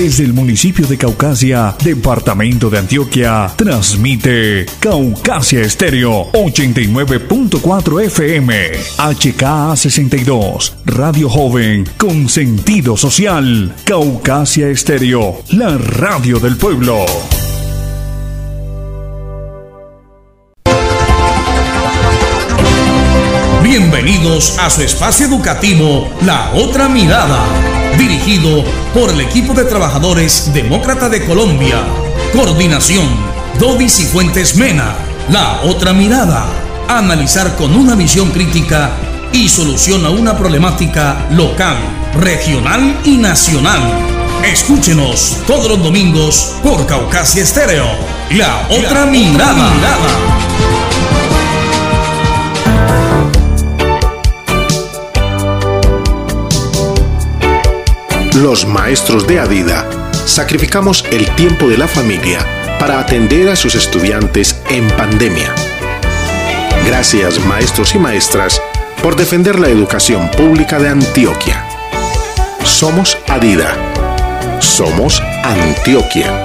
Desde el municipio de Caucasia, departamento de Antioquia, transmite Caucasia Estéreo 89.4 FM, HKA 62, Radio Joven, con sentido social. Caucasia Estéreo, la radio del pueblo. Bienvenidos a su espacio educativo La Otra Mirada, dirigido por el equipo de trabajadores Demócrata de Colombia. Coordinación, Dodis y Fuentes Mena. La Otra Mirada, analizar con una visión crítica y solución a una problemática local, regional y nacional. Escúchenos todos los domingos por Caucasia Estéreo. La Otra, mirada. Los maestros de Adida sacrificamos el tiempo de la familia para atender a sus estudiantes en pandemia. Gracias maestros y maestras por defender la educación pública de Antioquia. Somos Adida. Somos Antioquia.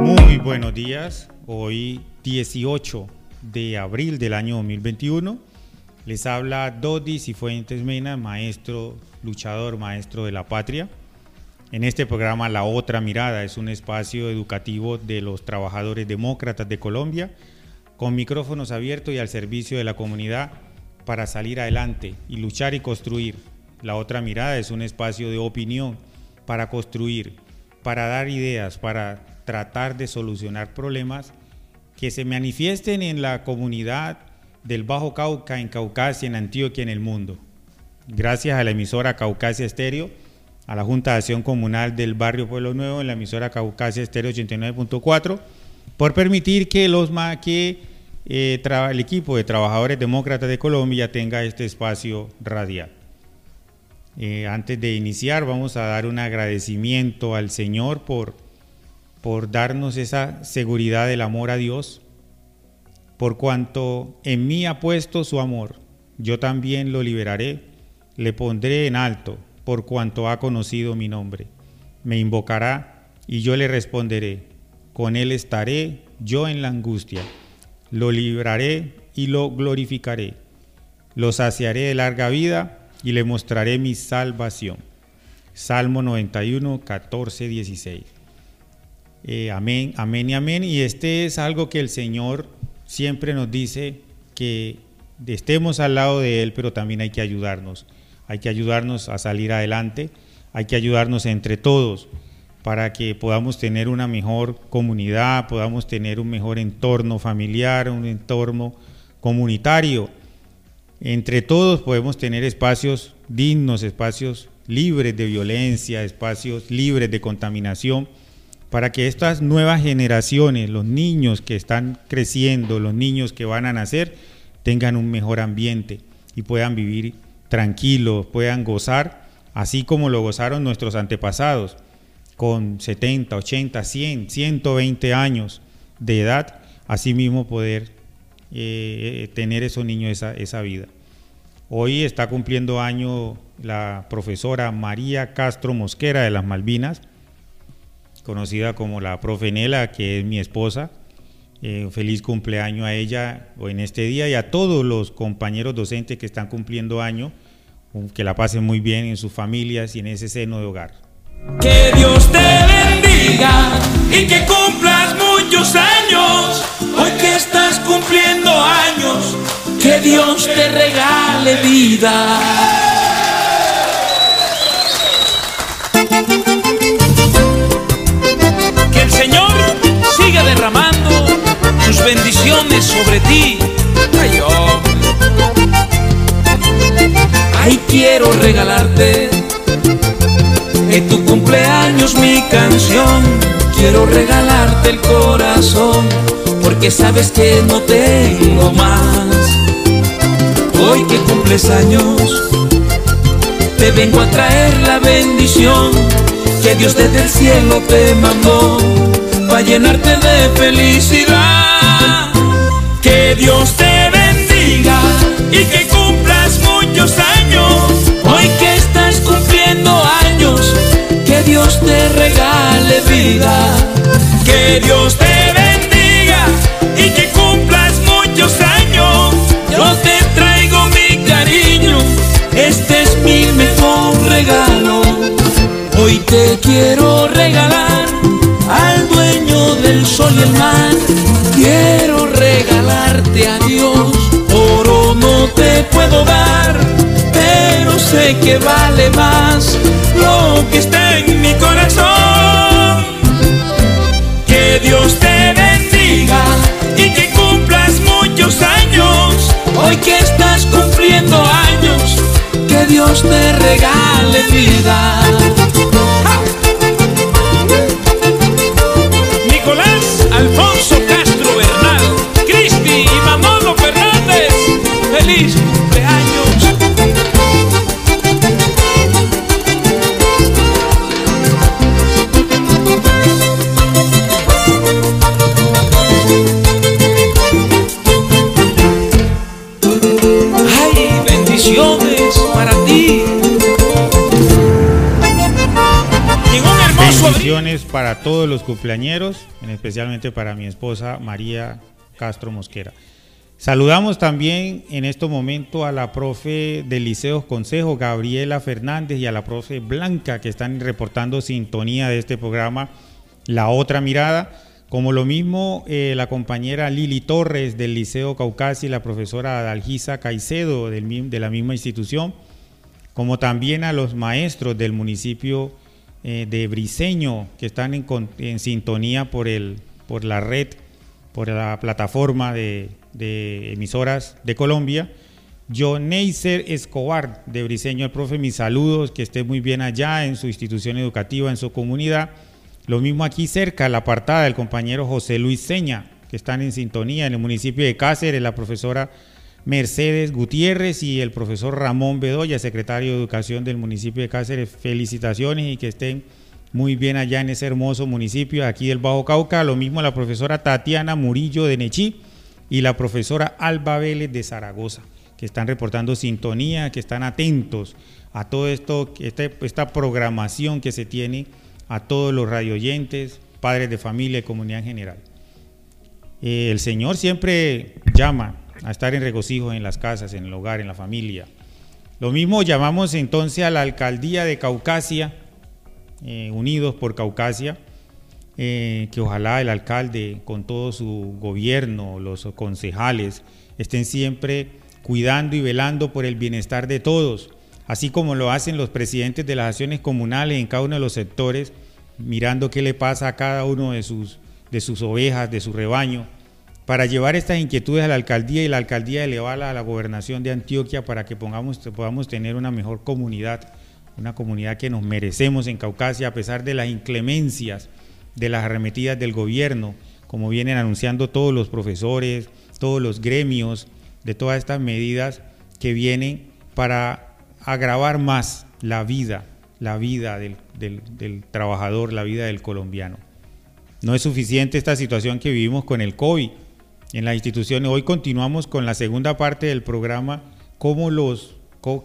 Muy buenos días. Hoy 18 de abril del año 2021. Les habla Dodis y Fuentes Mena, maestro, luchador, maestro de la patria. En este programa La Otra Mirada es un espacio educativo de los trabajadores demócratas de Colombia, con micrófonos abiertos y al servicio de la comunidad para salir adelante y luchar y construir. La Otra Mirada es un espacio de opinión para construir, para dar ideas, para tratar de solucionar problemas que se manifiesten en la comunidad del Bajo Cauca, en Caucasia, en Antioquia, en el mundo. Gracias a la emisora Caucasia Estéreo, a la Junta de Acción Comunal del Barrio Pueblo Nuevo, en la emisora Caucasia Estéreo 89.4, por permitir que, los, que eh, el equipo de trabajadores demócratas de Colombia tenga este espacio radial. Eh, antes de iniciar, vamos a dar un agradecimiento al Señor por por darnos esa seguridad del amor a Dios, por cuanto en mí ha puesto su amor, yo también lo liberaré, le pondré en alto, por cuanto ha conocido mi nombre. Me invocará y yo le responderé, con él estaré yo en la angustia, lo libraré y lo glorificaré, lo saciaré de larga vida y le mostraré mi salvación. Salmo 91, 14, 16. Eh, amén, amén y amén. Y este es algo que el Señor siempre nos dice que estemos al lado de Él, pero también hay que ayudarnos. Hay que ayudarnos a salir adelante, hay que ayudarnos entre todos para que podamos tener una mejor comunidad, podamos tener un mejor entorno familiar, un entorno comunitario. Entre todos podemos tener espacios dignos, espacios libres de violencia, espacios libres de contaminación para que estas nuevas generaciones, los niños que están creciendo, los niños que van a nacer, tengan un mejor ambiente y puedan vivir tranquilos, puedan gozar, así como lo gozaron nuestros antepasados, con 70, 80, 100, 120 años de edad, así mismo poder eh, tener esos niños esa, esa vida. Hoy está cumpliendo año la profesora María Castro Mosquera de las Malvinas, conocida como la profe Nela, que es mi esposa. Eh, feliz cumpleaños a ella en este día y a todos los compañeros docentes que están cumpliendo año. Que la pasen muy bien en sus familias y en ese seno de hogar. Que Dios te bendiga y que cumplas muchos años. Hoy que estás cumpliendo años, que Dios te regale vida. Bendiciones sobre ti. Ay, Ay, quiero regalarte en tu cumpleaños mi canción. Quiero regalarte el corazón, porque sabes que no tengo más. Hoy que cumples años, te vengo a traer la bendición que Dios desde el cielo te mandó para llenarte de felicidad. Dios te bendiga y que cumplas muchos años. Hoy que estás cumpliendo años, que Dios te regale vida, que Dios te bendiga y que cumplas muchos años. Yo te traigo mi cariño, este es mi mejor regalo. Hoy te quiero regalar al dueño del sol y el mar. Quiero regalarte a Dios, oro no te puedo dar, pero sé que vale más lo que está en mi corazón. Que Dios te bendiga y que cumplas muchos años. Hoy que estás cumpliendo años, que Dios te regale vida. Feliz cumpleaños. Ay, bendiciones para ti. Bendiciones para todos los cumpleañeros, en especialmente para mi esposa María Castro Mosquera. Saludamos también en este momento a la profe del Liceo Consejo, Gabriela Fernández, y a la profe Blanca, que están reportando sintonía de este programa, La Otra Mirada. Como lo mismo eh, la compañera Lili Torres del Liceo Caucasi la profesora Adalgisa Caicedo del de la misma institución, como también a los maestros del municipio eh, de Briseño que están en, en sintonía por, el, por la red, por la plataforma de, de emisoras de Colombia. John Neiser Escobar de Briseño, el profe, mis saludos, que esté muy bien allá en su institución educativa, en su comunidad. Lo mismo aquí cerca, la apartada del compañero José Luis Seña, que están en sintonía en el municipio de Cáceres, la profesora Mercedes Gutiérrez y el profesor Ramón Bedoya, secretario de Educación del municipio de Cáceres. Felicitaciones y que estén muy bien allá en ese hermoso municipio aquí del Bajo Cauca. Lo mismo la profesora Tatiana Murillo de Nechí y la profesora Alba Vélez de Zaragoza, que están reportando sintonía, que están atentos a todo esto, este- esta programación que se tiene a todos los radioyentes, padres de familia y comunidad en general. Eh, el Señor siempre llama a estar en regocijo en las casas, en el hogar, en la familia. Lo mismo llamamos entonces a la alcaldía de Caucasia, eh, Unidos por Caucasia, eh, que ojalá el alcalde con todo su gobierno, los concejales, estén siempre cuidando y velando por el bienestar de todos, así como lo hacen los presidentes de las acciones comunales en cada uno de los sectores, mirando qué le pasa a cada uno de sus, de sus ovejas, de su rebaño, para llevar estas inquietudes a la alcaldía y la alcaldía elevarla a la gobernación de Antioquia para que pongamos, podamos tener una mejor comunidad, una comunidad que nos merecemos en Caucasia a pesar de las inclemencias, de las arremetidas del gobierno, como vienen anunciando todos los profesores, todos los gremios, de todas estas medidas que vienen para agravar más la vida, la vida del, del- del trabajador, la vida del colombiano. No es suficiente esta situación que vivimos con el COVID en las instituciones. Hoy continuamos con la segunda parte del programa, cómo los,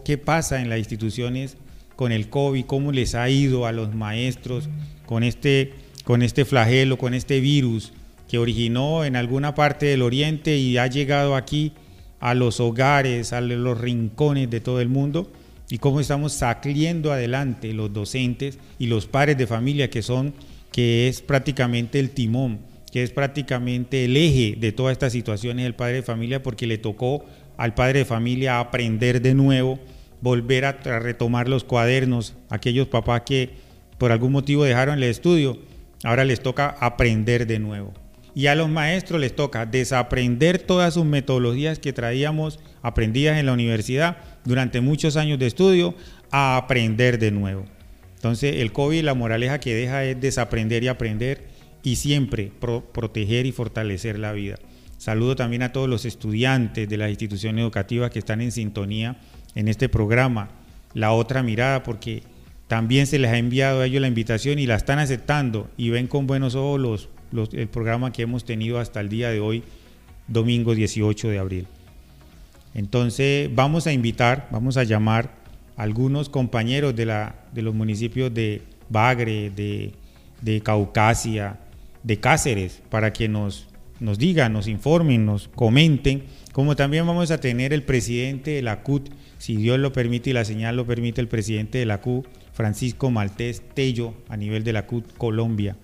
qué pasa en las instituciones con el COVID, cómo les ha ido a los maestros con este, con este flagelo, con este virus que originó en alguna parte del oriente y ha llegado aquí a los hogares, a los rincones de todo el mundo y cómo estamos saliendo adelante los docentes y los padres de familia que son, que es prácticamente el timón, que es prácticamente el eje de todas estas situaciones el padre de familia porque le tocó al padre de familia aprender de nuevo, volver a retomar los cuadernos, aquellos papás que por algún motivo dejaron el estudio, ahora les toca aprender de nuevo. Y a los maestros les toca desaprender todas sus metodologías que traíamos aprendidas en la universidad durante muchos años de estudio a aprender de nuevo. Entonces el COVID la moraleja que deja es desaprender y aprender y siempre pro- proteger y fortalecer la vida. Saludo también a todos los estudiantes de las instituciones educativas que están en sintonía en este programa, La Otra Mirada, porque también se les ha enviado a ellos la invitación y la están aceptando y ven con buenos ojos el programa que hemos tenido hasta el día de hoy, domingo 18 de abril. Entonces vamos a invitar, vamos a llamar a algunos compañeros de, los municipios de Bagre, de, de Caucasia, de Cáceres, para que nos, nos digan, nos informen, nos comenten, como también vamos a tener el presidente de la CUT, si Dios lo permite y la señal lo permite, el presidente de la CUT, Francisco Maltés Tello, a nivel de la CUT Colombia,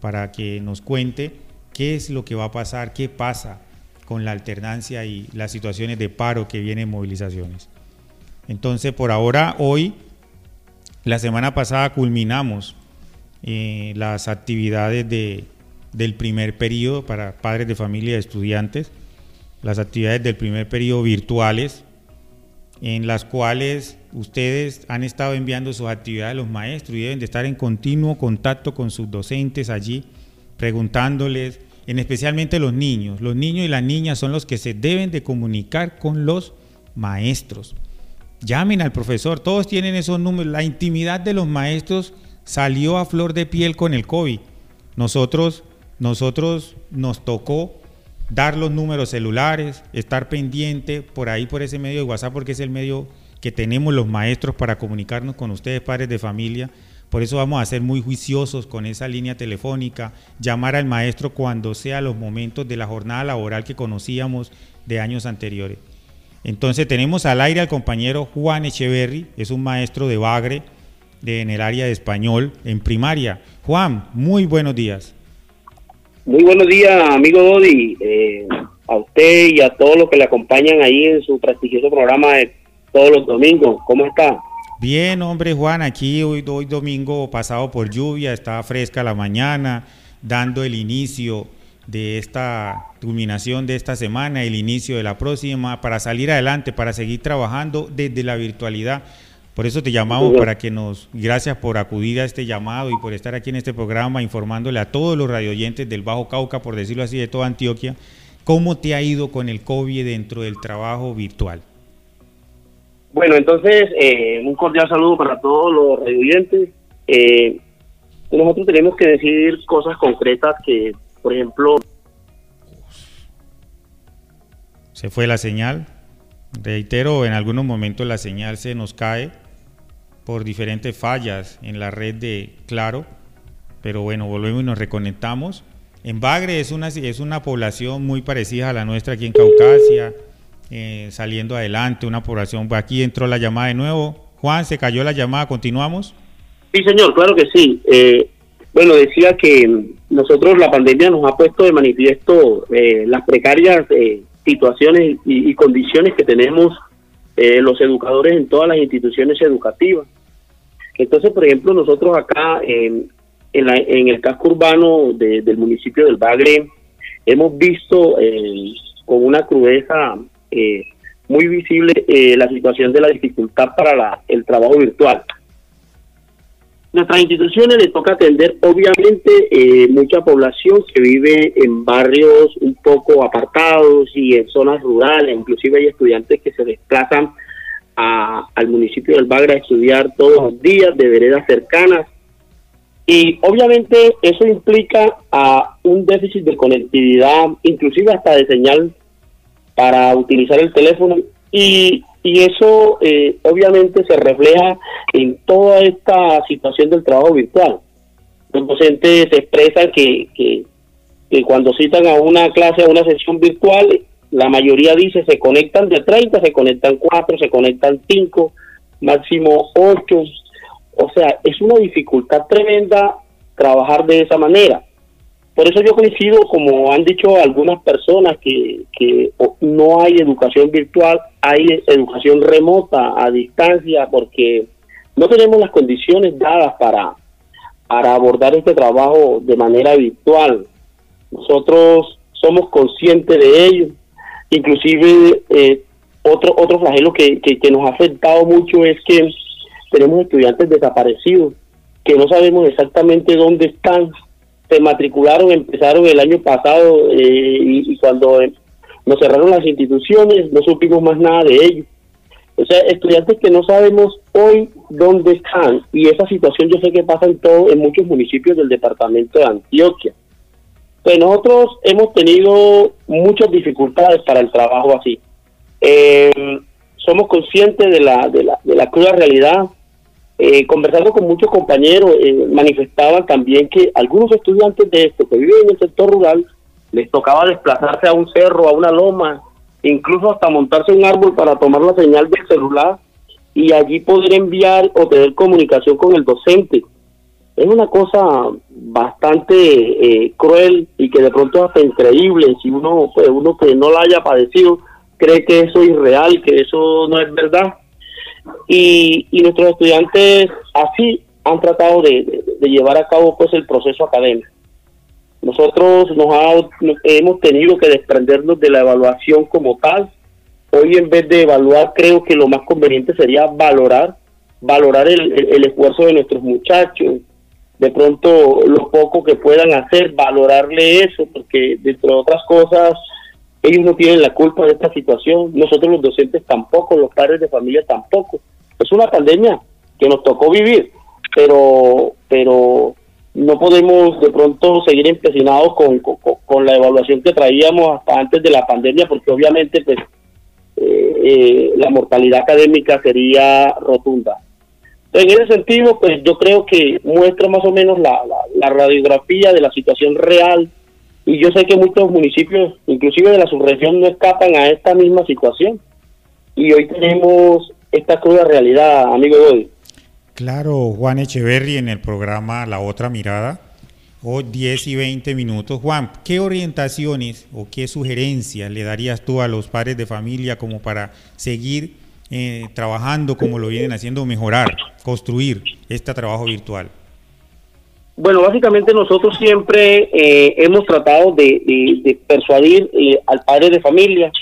para que nos cuente qué es lo que va a pasar, qué pasa con la alternancia y las situaciones de paro que vienen movilizaciones. Entonces, por ahora, hoy, la semana pasada culminamos eh, las actividades de, del primer periodo para padres de familia y estudiantes, las actividades del primer periodo virtuales, en las cuales ustedes han estado enviando sus actividades a los maestros y deben de estar en continuo contacto con sus docentes allí, preguntándoles, en especialmente los niños. Los niños y las niñas son los que se deben de comunicar con los maestros. Llamen al profesor, todos tienen esos números. La intimidad de los maestros salió a flor de piel con el COVID. Nosotros, nosotros nos tocó dar los números celulares, estar pendiente por ahí, por ese medio de WhatsApp, porque es el medio que tenemos los maestros para comunicarnos con ustedes, padres de familia. Por eso vamos a ser muy juiciosos con esa línea telefónica, llamar al maestro cuando sea los momentos de la jornada laboral que conocíamos de años anteriores. Entonces tenemos al aire al compañero Juan Echeverry, es un maestro de Bagre de, en el área de español en primaria. Juan, muy buenos días. Muy buenos días, amigo Dodi, eh, a usted y a todos los que le acompañan ahí en su prestigioso programa de todos los domingos. ¿Cómo está? Bien, hombre Juan, aquí hoy, hoy domingo pasado por lluvia, está fresca la mañana, dando el inicio de esta culminación de esta semana, el inicio de la próxima, para salir adelante, para seguir trabajando desde la virtualidad. Por eso te llamamos para que nos, gracias por acudir a este llamado y por estar aquí en este programa informándole a todos los radioyentes del Bajo Cauca, por decirlo así, de toda Antioquia, cómo te ha ido con el COVID dentro del trabajo virtual. Bueno, entonces, eh, un cordial saludo para todos los radioyentes. Eh, nosotros tenemos que decir cosas concretas que por ejemplo... Se fue la señal. Reitero, en algunos momentos la señal se nos cae por diferentes fallas en la red de Claro, pero bueno, volvemos y nos reconectamos. En Bagre es una, es una población muy parecida a la nuestra aquí en Caucasia, eh, saliendo adelante, una población, aquí entró la llamada de nuevo. Juan, se cayó la llamada, ¿continuamos? Sí, señor, claro que sí. Eh, bueno, decía que nosotros la pandemia nos ha puesto de manifiesto eh, las precarias eh, situaciones y, condiciones que tenemos los educadores en todas las instituciones educativas. Entonces, por ejemplo, nosotros acá en, en, el casco urbano del municipio del Bagre hemos visto con una crudeza muy visible la situación de la dificultad para la, el trabajo virtual. Nuestras instituciones le toca atender obviamente eh, mucha población que vive en barrios un poco apartados y en zonas rurales, inclusive hay estudiantes que se desplazan al municipio del Bagra a estudiar todos los días de veredas cercanas. Y obviamente eso implica a un déficit de conectividad, inclusive hasta de señal para utilizar el teléfono. Y y eso eh, obviamente se refleja en toda esta situación del trabajo virtual. Los docentes expresan que, que, cuando citan a una clase, a una sesión virtual, la mayoría dice se conectan de 30, se conectan 4, se conectan 5, máximo 8. O sea, es una dificultad tremenda trabajar de esa manera. Por eso yo coincido, como han dicho algunas personas, que, que no hay educación virtual, hay educación remota, a distancia, porque no tenemos las condiciones dadas para, para abordar este trabajo de manera virtual. Nosotros somos conscientes de ello. Inclusive, eh, otro, otro flagelo que, que, nos ha afectado mucho es que tenemos estudiantes desaparecidos, que no sabemos exactamente dónde están, se matricularon, empezaron el año pasado eh, y, cuando nos cerraron las instituciones no supimos más nada de ellos. O sea, estudiantes que no sabemos hoy dónde están y esa situación yo sé que pasa en todo, en muchos municipios del departamento de Antioquia. Pues nosotros hemos tenido muchas dificultades para el trabajo así. Eh, somos conscientes de la, de la, de la cruda realidad. Eh, conversando con muchos compañeros, eh, manifestaban también que algunos estudiantes de esto que viven en el sector rural les tocaba desplazarse a un cerro, a una loma, incluso hasta montarse un árbol para tomar la señal del celular y allí poder enviar o tener comunicación con el docente. Es una cosa bastante eh, cruel y que de pronto hasta increíble si uno, pues, uno que no la haya padecido cree que eso es irreal, que eso no es verdad. Y, y nuestros estudiantes así han tratado de, llevar a cabo pues el proceso académico. Nosotros nos, hemos tenido que desprendernos de la evaluación como tal. Hoy en vez de evaluar creo que lo más conveniente sería valorar, valorar el, el esfuerzo de nuestros muchachos, de pronto lo poco que puedan hacer, valorarle eso, porque dentro de otras cosas ellos no tienen la culpa de esta situación, nosotros los docentes tampoco, los padres de familia tampoco. Es una pandemia que nos tocó vivir, pero pero no podemos de pronto seguir empecinados con, con, la evaluación que traíamos hasta antes de la pandemia, porque obviamente pues eh, eh, la mortalidad académica sería rotunda. En ese sentido, pues yo creo que muestra más o menos la, radiografía de la situación real y yo sé que muchos municipios, inclusive de la subregión, no escapan a esta misma situación. Y hoy tenemos esta cruda realidad, amigo Godoy. Claro, Juan Echeverry en el programa La Otra Mirada, o 10 y 20 minutos. Juan, ¿qué orientaciones o qué sugerencias le darías tú a los padres de familia como para seguir eh, trabajando como lo vienen haciendo, mejorar, construir este trabajo virtual? Bueno, básicamente nosotros siempre eh, hemos tratado de, persuadir eh, al padre de familia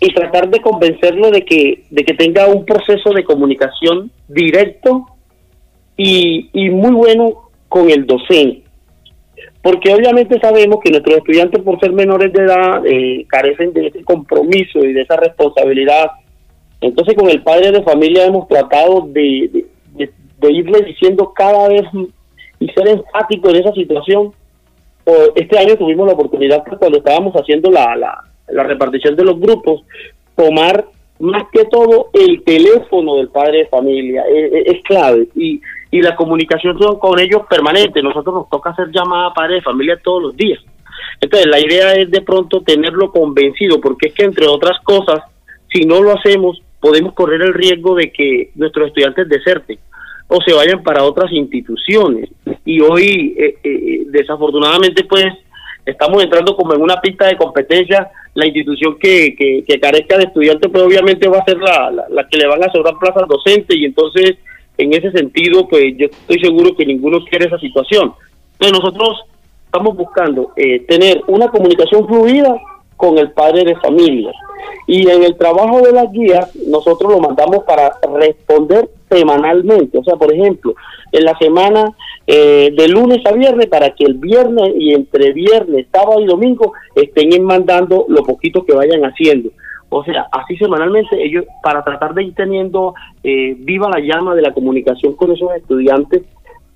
y tratar de convencerlo de que, de que tenga un proceso de comunicación directo y, muy bueno con el docente. Porque obviamente sabemos que nuestros estudiantes, por ser menores de edad, eh, carecen de ese compromiso y de esa responsabilidad. Entonces, con el padre de familia hemos tratado de, irle diciendo cada vez y ser enfático en esa situación. Este año tuvimos la oportunidad, pues, cuando estábamos haciendo la, repartición de los grupos, tomar más que todo el teléfono del padre de familia. Es, es clave. Y, y la comunicación con ellos permanente. Nosotros nos toca hacer llamada a padre de familia todos los días. Entonces, la idea es de pronto tenerlo convencido, porque es que, entre otras cosas, si no lo hacemos, podemos correr el riesgo de que nuestros estudiantes deserten o se vayan para otras instituciones. Y hoy, eh, eh, desafortunadamente, pues estamos entrando como en una pista de competencia. La institución que, que, carezca de estudiantes, pues obviamente va a ser la, la, que le van a sobrar plazas docentes y entonces, en ese sentido, pues yo estoy seguro que ninguno quiere esa situación. Entonces nosotros estamos buscando eh, tener una comunicación fluida con el padre de familia. Y en el trabajo de las guías, nosotros lo mandamos para responder semanalmente. O sea, por ejemplo, en la semana eh, de lunes a viernes, para que el viernes y entre viernes, sábado y domingo estén mandando lo poquito que vayan haciendo. O sea, así semanalmente ellos, para tratar de ir teniendo eh, viva la llama de la comunicación con esos estudiantes,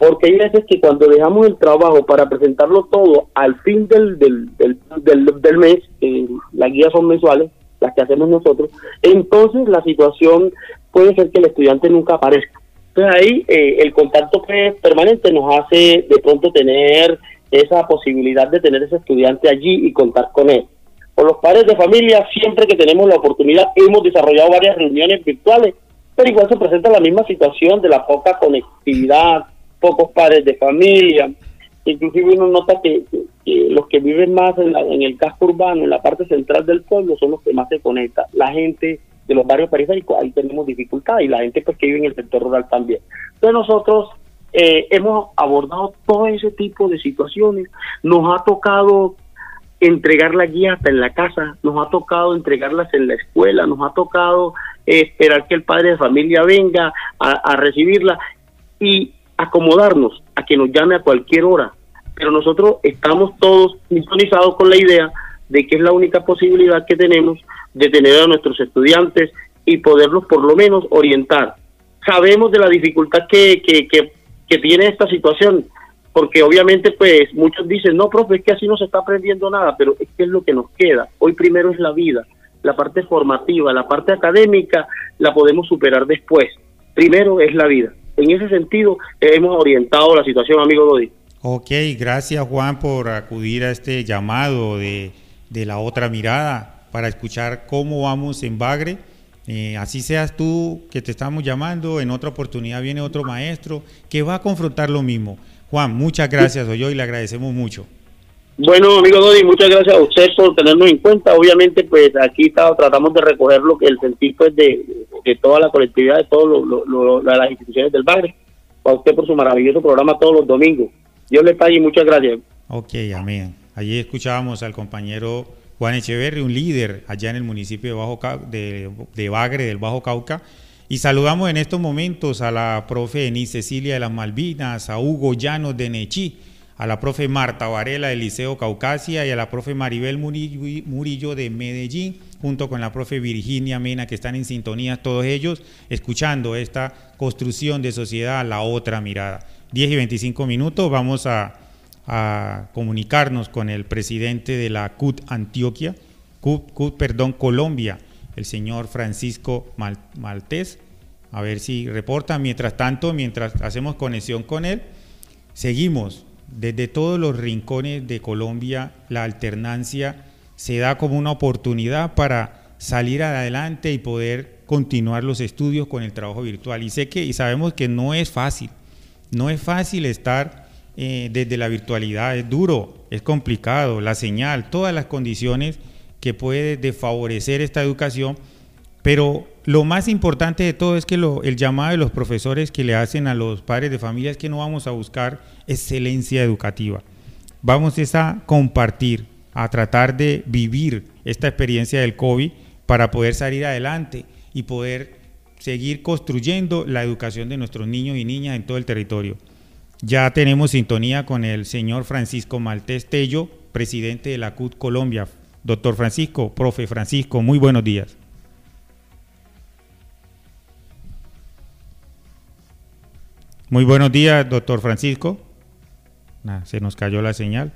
porque hay veces que cuando dejamos el trabajo para presentarlo todo al fin del, del, del, mes, eh, las guías son mensuales, las que hacemos nosotros, entonces la situación puede ser que el estudiante nunca aparezca. Entonces ahí eh, el contacto pues, permanente nos hace de pronto tener esa posibilidad de tener ese estudiante allí y contar con él. Por los padres de familia, siempre que tenemos la oportunidad, hemos desarrollado varias reuniones virtuales, pero igual se presenta la misma situación de la poca conectividad, pocos padres de familia. Inclusive uno nota que, los que viven más en, en, el casco urbano, en la parte central del pueblo, son los que más se conectan. La gente de los barrios periféricos, ahí tenemos dificultad y la gente pues que vive en el sector rural también. Entonces nosotros eh, hemos abordado todo ese tipo de situaciones. Nos ha tocado entregar la guía hasta en la casa, nos ha tocado entregarlas en la escuela, nos ha tocado eh, esperar que el padre de familia venga a, a recibirla y acomodarnos a que nos llame a cualquier hora, pero nosotros estamos todos sintonizados con la idea de que es la única posibilidad que tenemos de tener a nuestros estudiantes y poderlos por lo menos orientar. Sabemos de la dificultad que, que, que, tiene esta situación, porque obviamente pues muchos dicen, no, profe, es que así no se está aprendiendo nada, pero es que es lo que nos queda. Hoy primero es la vida. la parte formativa, la parte académica, la podemos superar después. Primero es la vida. En ese sentido, hemos orientado la situación, amigo Dodi. Ok, gracias Juan por acudir a este llamado de, de la otra mirada para escuchar cómo vamos en Bagre. Eh, así seas tú que te estamos llamando, en otra oportunidad viene otro maestro que va a confrontar lo mismo. Juan, muchas gracias, hoy y le agradecemos mucho. Bueno, amigo Dodi, muchas gracias a usted por tenernos en cuenta. Obviamente, pues aquí está, tratamos de recoger lo que el sentir pues, de, de toda la colectividad, de todas las instituciones del barrio. Para usted por su maravilloso programa todos los domingos. Dios le pague y muchas gracias. Ok, amén. Allí escuchábamos al compañero Juan Echeverri, un líder allá en el municipio de, Bajo de, de Bagre, del Bajo Cauca. Y saludamos en estos momentos a la profe Denise Cecilia de las Malvinas, a Hugo Llanos de Nechí, a la profe Marta Varela del Liceo Caucasia y a la profe Maribel Murillo de Medellín, junto con la profe Virginia Mena, que están en sintonía todos ellos, escuchando esta construcción de sociedad, la otra mirada. 10 y 25 minutos vamos a, comunicarnos con el presidente de la CUT Antioquia, CUT, perdón, Colombia, el señor Francisco Maltés, a ver si reporta. Mientras tanto, mientras hacemos conexión con él, seguimos desde todos los rincones de Colombia, la alternancia se da como una oportunidad para salir adelante y poder continuar los estudios con el trabajo virtual. Y sé que y sabemos que no es fácil, no es fácil estar eh, desde la virtualidad, es duro, es complicado, la señal, todas las condiciones que puede desfavorecer esta educación, pero lo más importante de todo es que el llamado de los profesores que le hacen a los padres de familia es que no vamos a buscar excelencia educativa, vamos a compartir, a tratar de vivir esta experiencia del COVID para poder salir adelante y poder seguir construyendo la educación de nuestros niños y niñas en todo el territorio. Ya tenemos sintonía con el señor Francisco Maltés Tello, presidente de la CUT Colombia. Doctor Francisco, profe Francisco, muy buenos días. Muy buenos días, doctor Francisco. se nos cayó la señal.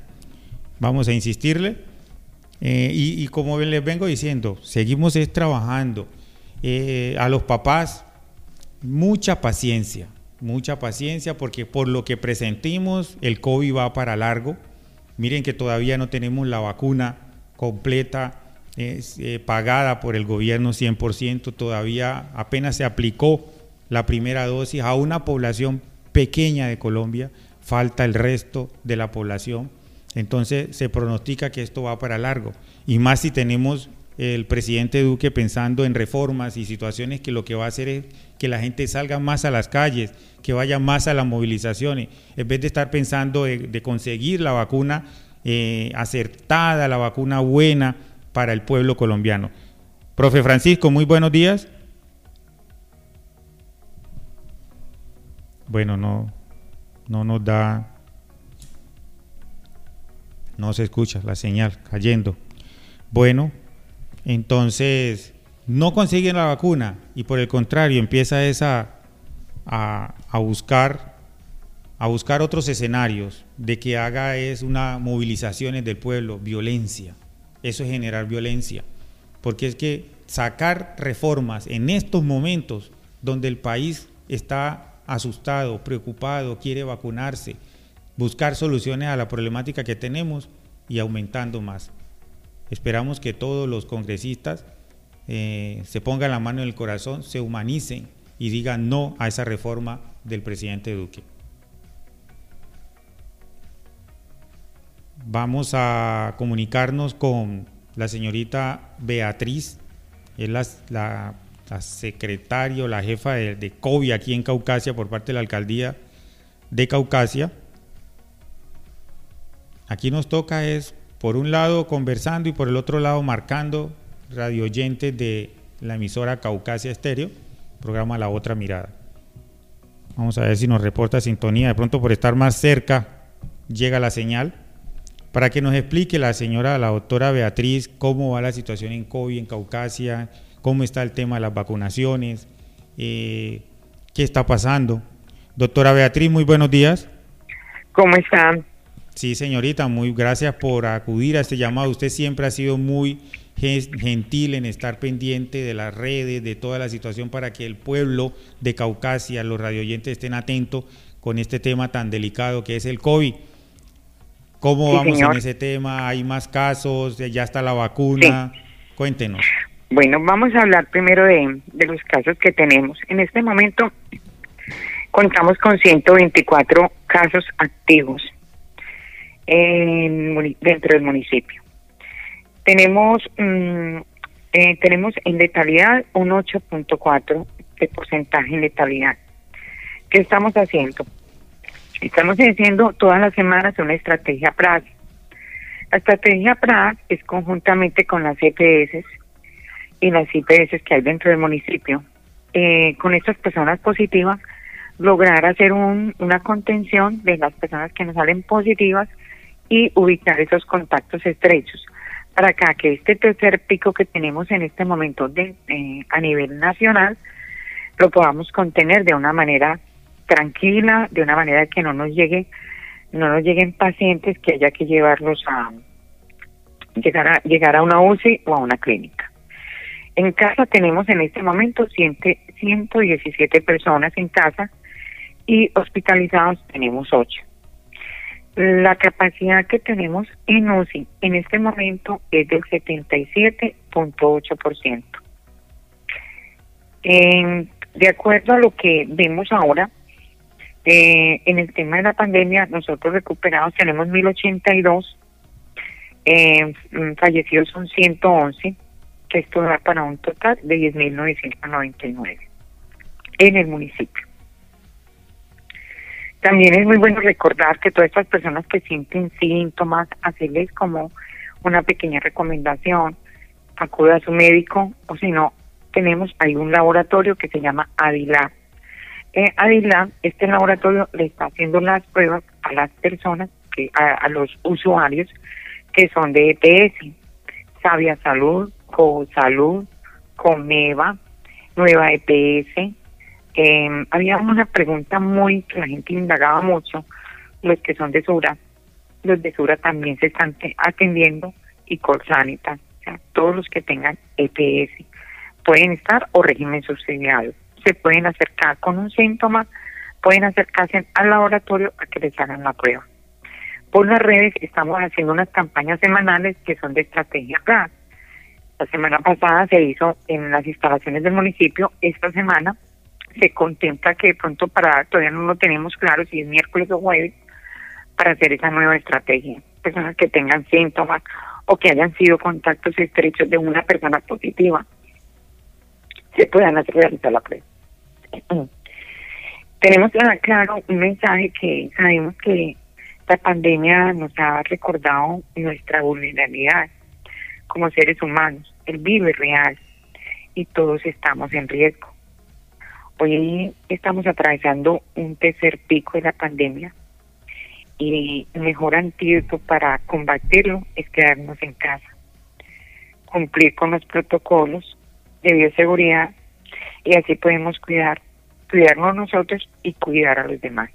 Vamos a insistirle. Eh, y, como les vengo diciendo, seguimos trabajando. Eh, a los papás, mucha paciencia, mucha paciencia, porque por lo que presentimos, el COVID va para largo. Miren que todavía no tenemos la vacuna completa, es, eh, pagada por el gobierno 100%, todavía apenas se aplicó la primera dosis a una población pequeña de Colombia, falta el resto de la población, entonces se pronostica que esto va para largo, y más si tenemos el presidente Duque pensando en reformas y situaciones que lo que va a hacer es que la gente salga más a las calles, que vaya más a las movilizaciones, en vez de estar pensando de conseguir la vacuna eh, acertada, la vacuna buena para el pueblo colombiano. Profe Francisco, muy buenos días. Bueno, no, no nos da, no se escucha la señal cayendo. Bueno, entonces no consiguen la vacuna y por el contrario empieza esa a, a buscar a buscar otros escenarios de que haga es una movilizaciones del pueblo, violencia. Eso es generar violencia. Porque es que sacar reformas en estos momentos donde el país está asustado, preocupado, quiere vacunarse, buscar soluciones a la problemática que tenemos y aumentando más. Esperamos que todos los congresistas eh, se pongan la mano en el corazón, se humanicen y digan no a esa reforma del presidente Duque. Vamos a comunicarnos con la señorita Beatriz, es la, la, secretaria la jefa de, de COVID aquí en Caucasia por parte de la alcaldía de Caucasia. Aquí nos toca es, por un lado, conversando y por el otro lado, marcando radio oyentes de la emisora Caucasia Estéreo, programa La Otra Mirada. Vamos a ver si nos reporta sintonía. De pronto, por estar más cerca, llega la señal para que nos explique la señora, la doctora Beatriz, cómo va la situación en COVID, en Caucasia, cómo está el tema de las vacunaciones, eh, qué está pasando. Doctora Beatriz, muy buenos días. ¿Cómo están? Sí, señorita, muy gracias por acudir a este llamado. Usted siempre ha sido muy gentil en estar pendiente de las redes, de toda la situación para que el pueblo de Caucasia, los radioyentes estén atentos con este tema tan delicado que es el COVID. ¿Cómo vamos en ese tema? ¿Hay más casos? ¿Ya está la vacuna? Cuéntenos. Bueno, vamos a hablar primero de, los casos que tenemos. En este momento contamos con 124 casos activos en, dentro del municipio. Tenemos mm, eh, tenemos en letalidad un 8.4 de porcentaje en letalidad. ¿Qué estamos haciendo? Estamos haciendo todas las semanas una estrategia PRAG. La estrategia PRAG es conjuntamente con las EPS y las IPS que hay dentro del municipio. Eh, con estas personas positivas, lograr hacer un, una contención de las personas que nos salen positivas y ubicar esos contactos estrechos para que este tercer pico que tenemos en este momento de, eh, a nivel nacional lo podamos contener de una manera tranquila, de una manera que no nos llegue, no nos lleguen pacientes que haya que llevarlos a llegar a llegar a una UCI o a una clínica. En casa tenemos en este momento 117 personas en casa y hospitalizados tenemos 8. La capacidad que tenemos en UCI en este momento es del 77.8%. Eh, de acuerdo a lo que vemos ahora, eh, en el tema de la pandemia, nosotros recuperados tenemos 1082, eh, mm, fallecidos son 111, que esto da para un total de 10.999 en el municipio. También es muy bueno recordar que todas estas personas que sienten síntomas, hacerles como una pequeña recomendación, acude a su médico o si no, tenemos ahí un laboratorio que se llama Adila. Eh, este laboratorio le está haciendo las pruebas a las personas, que a, los usuarios que son de EPS, Sabia Salud, Co-Salud, Comeva, Nueva EPS, eh, había una pregunta muy que la gente indagaba mucho, los que son de Sura, los de Sura también se están atendiendo y Colsanitas, o sea, todos los que tengan EPS pueden estar o régimen subsidiado. Se pueden acercar con un síntoma, pueden acercarse al laboratorio a que les hagan la prueba. Por las redes estamos haciendo unas campañas semanales que son de estrategia gas. La semana pasada se hizo en las instalaciones del municipio, esta semana se contempla que de pronto para, todavía no lo tenemos claro si es miércoles o jueves, para hacer esa nueva estrategia. Personas que tengan síntomas o que hayan sido contactos estrechos de una persona positiva, se puedan hacer realizar la prueba. Tenemos claro un mensaje que sabemos que la pandemia nos ha recordado nuestra vulnerabilidad como seres humanos. El virus es real y todos estamos en riesgo. Hoy estamos atravesando un tercer pico de la pandemia y el mejor antídoto para combatirlo es quedarnos en casa, cumplir con los protocolos de bioseguridad y así podemos cuidar, cuidarnos nosotros y cuidar a los demás.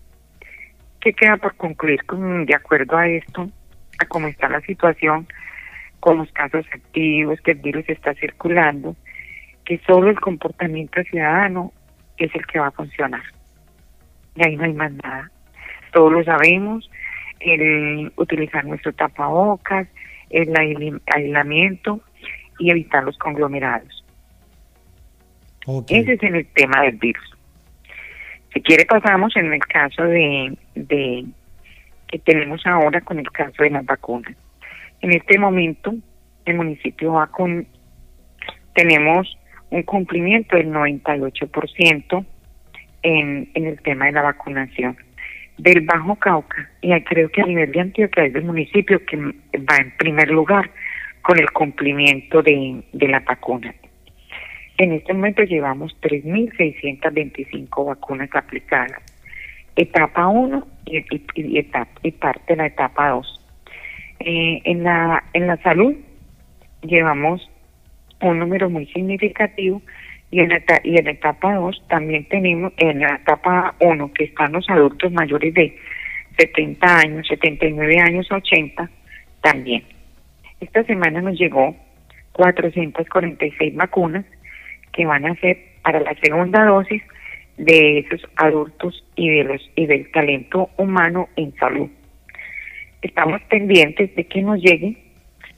¿Qué queda por concluir con, de acuerdo a esto, a cómo está la situación con los casos activos, que el virus está circulando, que solo el comportamiento ciudadano es el que va a funcionar. Y ahí no hay más nada. Todos lo sabemos, el utilizar nuestro tapabocas, el aislamiento y evitar los conglomerados. Ese es en el tema del virus. Si quiere pasamos en el caso de, de que tenemos ahora con el caso de las vacunas. En este momento el municipio va con tenemos un cumplimiento del 98% en, en el tema de la vacunación. Del Bajo Cauca, y creo que a nivel de Antioquia es el municipio que va en primer lugar con el cumplimiento de, de la vacuna. En este momento llevamos 3.625 vacunas aplicadas, etapa 1 y, y, etapa, y parte de la etapa 2. Eh, en, la, en la salud llevamos un número muy significativo y en la, y en etapa 2 también tenemos, en la etapa 1 que están los adultos mayores de 70 años, 79 años, 80, también. Esta semana nos llegó 446 vacunas que van a ser para la segunda dosis de esos adultos y de los y del talento humano en salud. Estamos pendientes de que nos llegue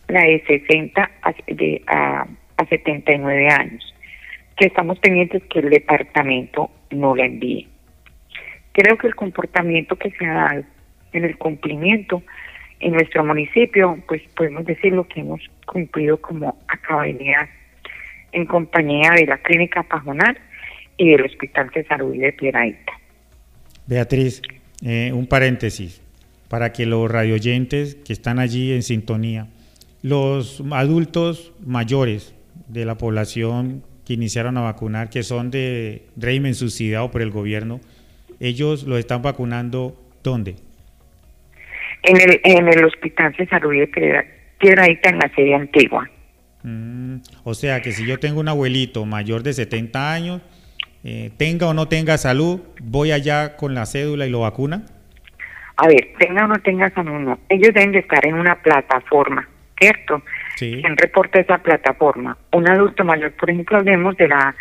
la de 60 a, de, a, a 79 años, que estamos pendientes que el departamento no la envíe. Creo que el comportamiento que se ha dado en el cumplimiento en nuestro municipio, pues podemos decir lo que hemos cumplido como acababilidad en compañía de la Clínica Pajonal y del Hospital de Salud de Piedraíta. Beatriz, eh, un paréntesis para que los radioyentes que están allí en sintonía, los adultos mayores de la población que iniciaron a vacunar, que son de régimen subsidiado por el gobierno, ellos lo están vacunando ¿dónde? En el, en el Hospital de Salud de Piedraíta, en la sede antigua. Mm, o sea que si yo tengo un abuelito mayor de 70 años, eh, tenga o no tenga salud, voy allá con la cédula y lo vacuna. A ver, tenga o no tenga salud, no. Ellos deben de estar en una plataforma, ¿cierto? Sí. ¿Quién reporta esa plataforma? Un adulto mayor, por ejemplo, hablemos de la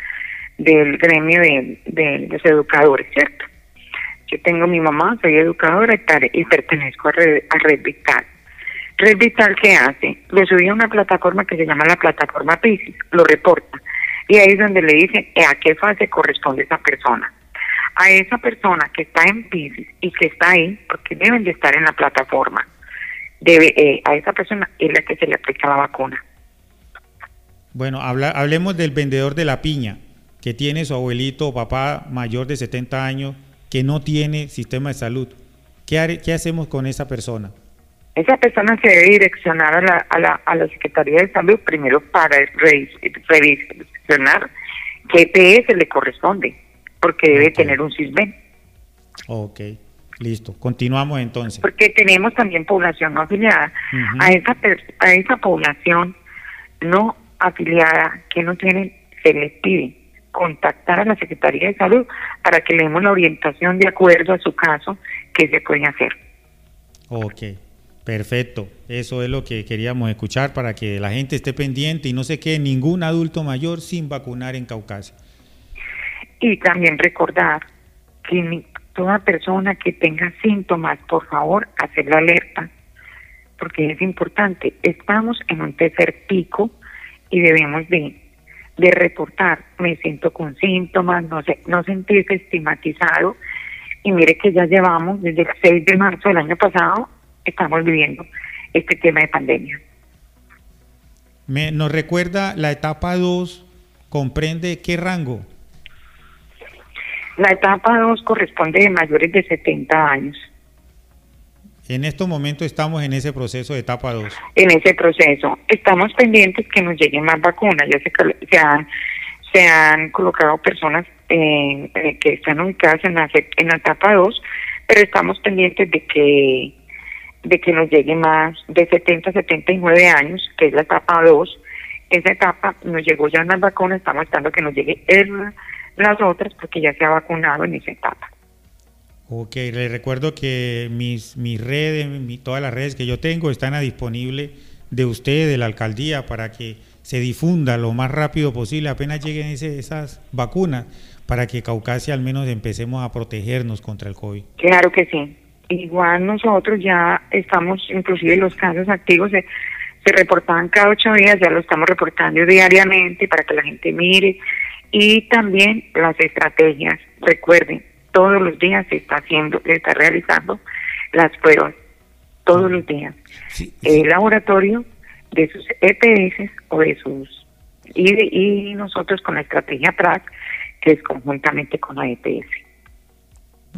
del gremio de, de los educadores, ¿cierto? Yo tengo mi mamá, soy educadora y, tal, y pertenezco a Red, a Red Vital. Red Vital, ¿qué hace? Lo subí a una plataforma que se llama la plataforma PISIS, lo reporta. Y ahí es donde le dicen a qué fase corresponde esa persona. A esa persona que está en PISIS y que está ahí, porque deben de estar en la plataforma, debe eh, a esa persona es la que se le aplica la vacuna. Bueno, habla, hablemos del vendedor de la piña, que tiene su abuelito o papá mayor de 70 años que no tiene sistema de salud. ¿Qué, qué hacemos con esa persona? Esa persona se debe direccionar a la, a la, a la Secretaría de Salud primero para revisionar qué EPS le corresponde, porque debe Ok. tener un CISBEN. Ok, listo. Continuamos entonces. Porque tenemos también población no afiliada. A esa a esa población no afiliada que no tienen, se les pide contactar a la Secretaría de Salud para que le demos la orientación de acuerdo a su caso que se puede hacer. Ok, perfecto. Eso es lo que queríamos escuchar para que la gente esté pendiente y no se quede ningún adulto mayor sin vacunar en Caucasia. Y también recordar que toda persona que tenga síntomas, por favor, hacer la alerta, porque es importante. Estamos en un tercer pico y debemos de, de reportar. Me siento con síntomas, no, sé, no sentirse estigmatizado. Y mire que ya llevamos desde el 6 de marzo del año pasado, estamos viviendo este tema de pandemia. Me, ¿Nos recuerda la etapa 2? ¿Comprende qué rango? La etapa 2 corresponde de mayores de 70 años. En estos momentos estamos en ese proceso de etapa 2. en ese proceso. Estamos pendientes que nos lleguen más vacunas. Ya se, se, han, se han colocado personas eh, que están ubicadas en la, en la etapa 2, pero estamos pendientes de que de que nos llegue más de 70 a 79 años, que es la etapa 2. Esa etapa nos llegó ya unas vacunas, estamos esperando que nos llegue el- las otras porque ya se ha vacunado en esa etapa. Ok, les recuerdo que mis, mis redes, mi- todas las redes que yo tengo están a disponible de usted, de la alcaldía, para que se difunda lo más rápido posible, apenas lleguen ese- esas vacunas, para que Caucasia al menos empecemos a protegernos contra el COVID. Claro que sí. Igual nosotros ya estamos, inclusive los casos activos se, se reportaban cada ocho días, ya lo estamos reportando diariamente para que la gente mire. Y también las estrategias. Recuerden, todos los días se está haciendo, se está realizando las pruebas. Todos los días. Sí, El laboratorio de sus EPS o de sus... Y, de- y nosotros con la estrategia TRAC, que es conjuntamente con la EPS.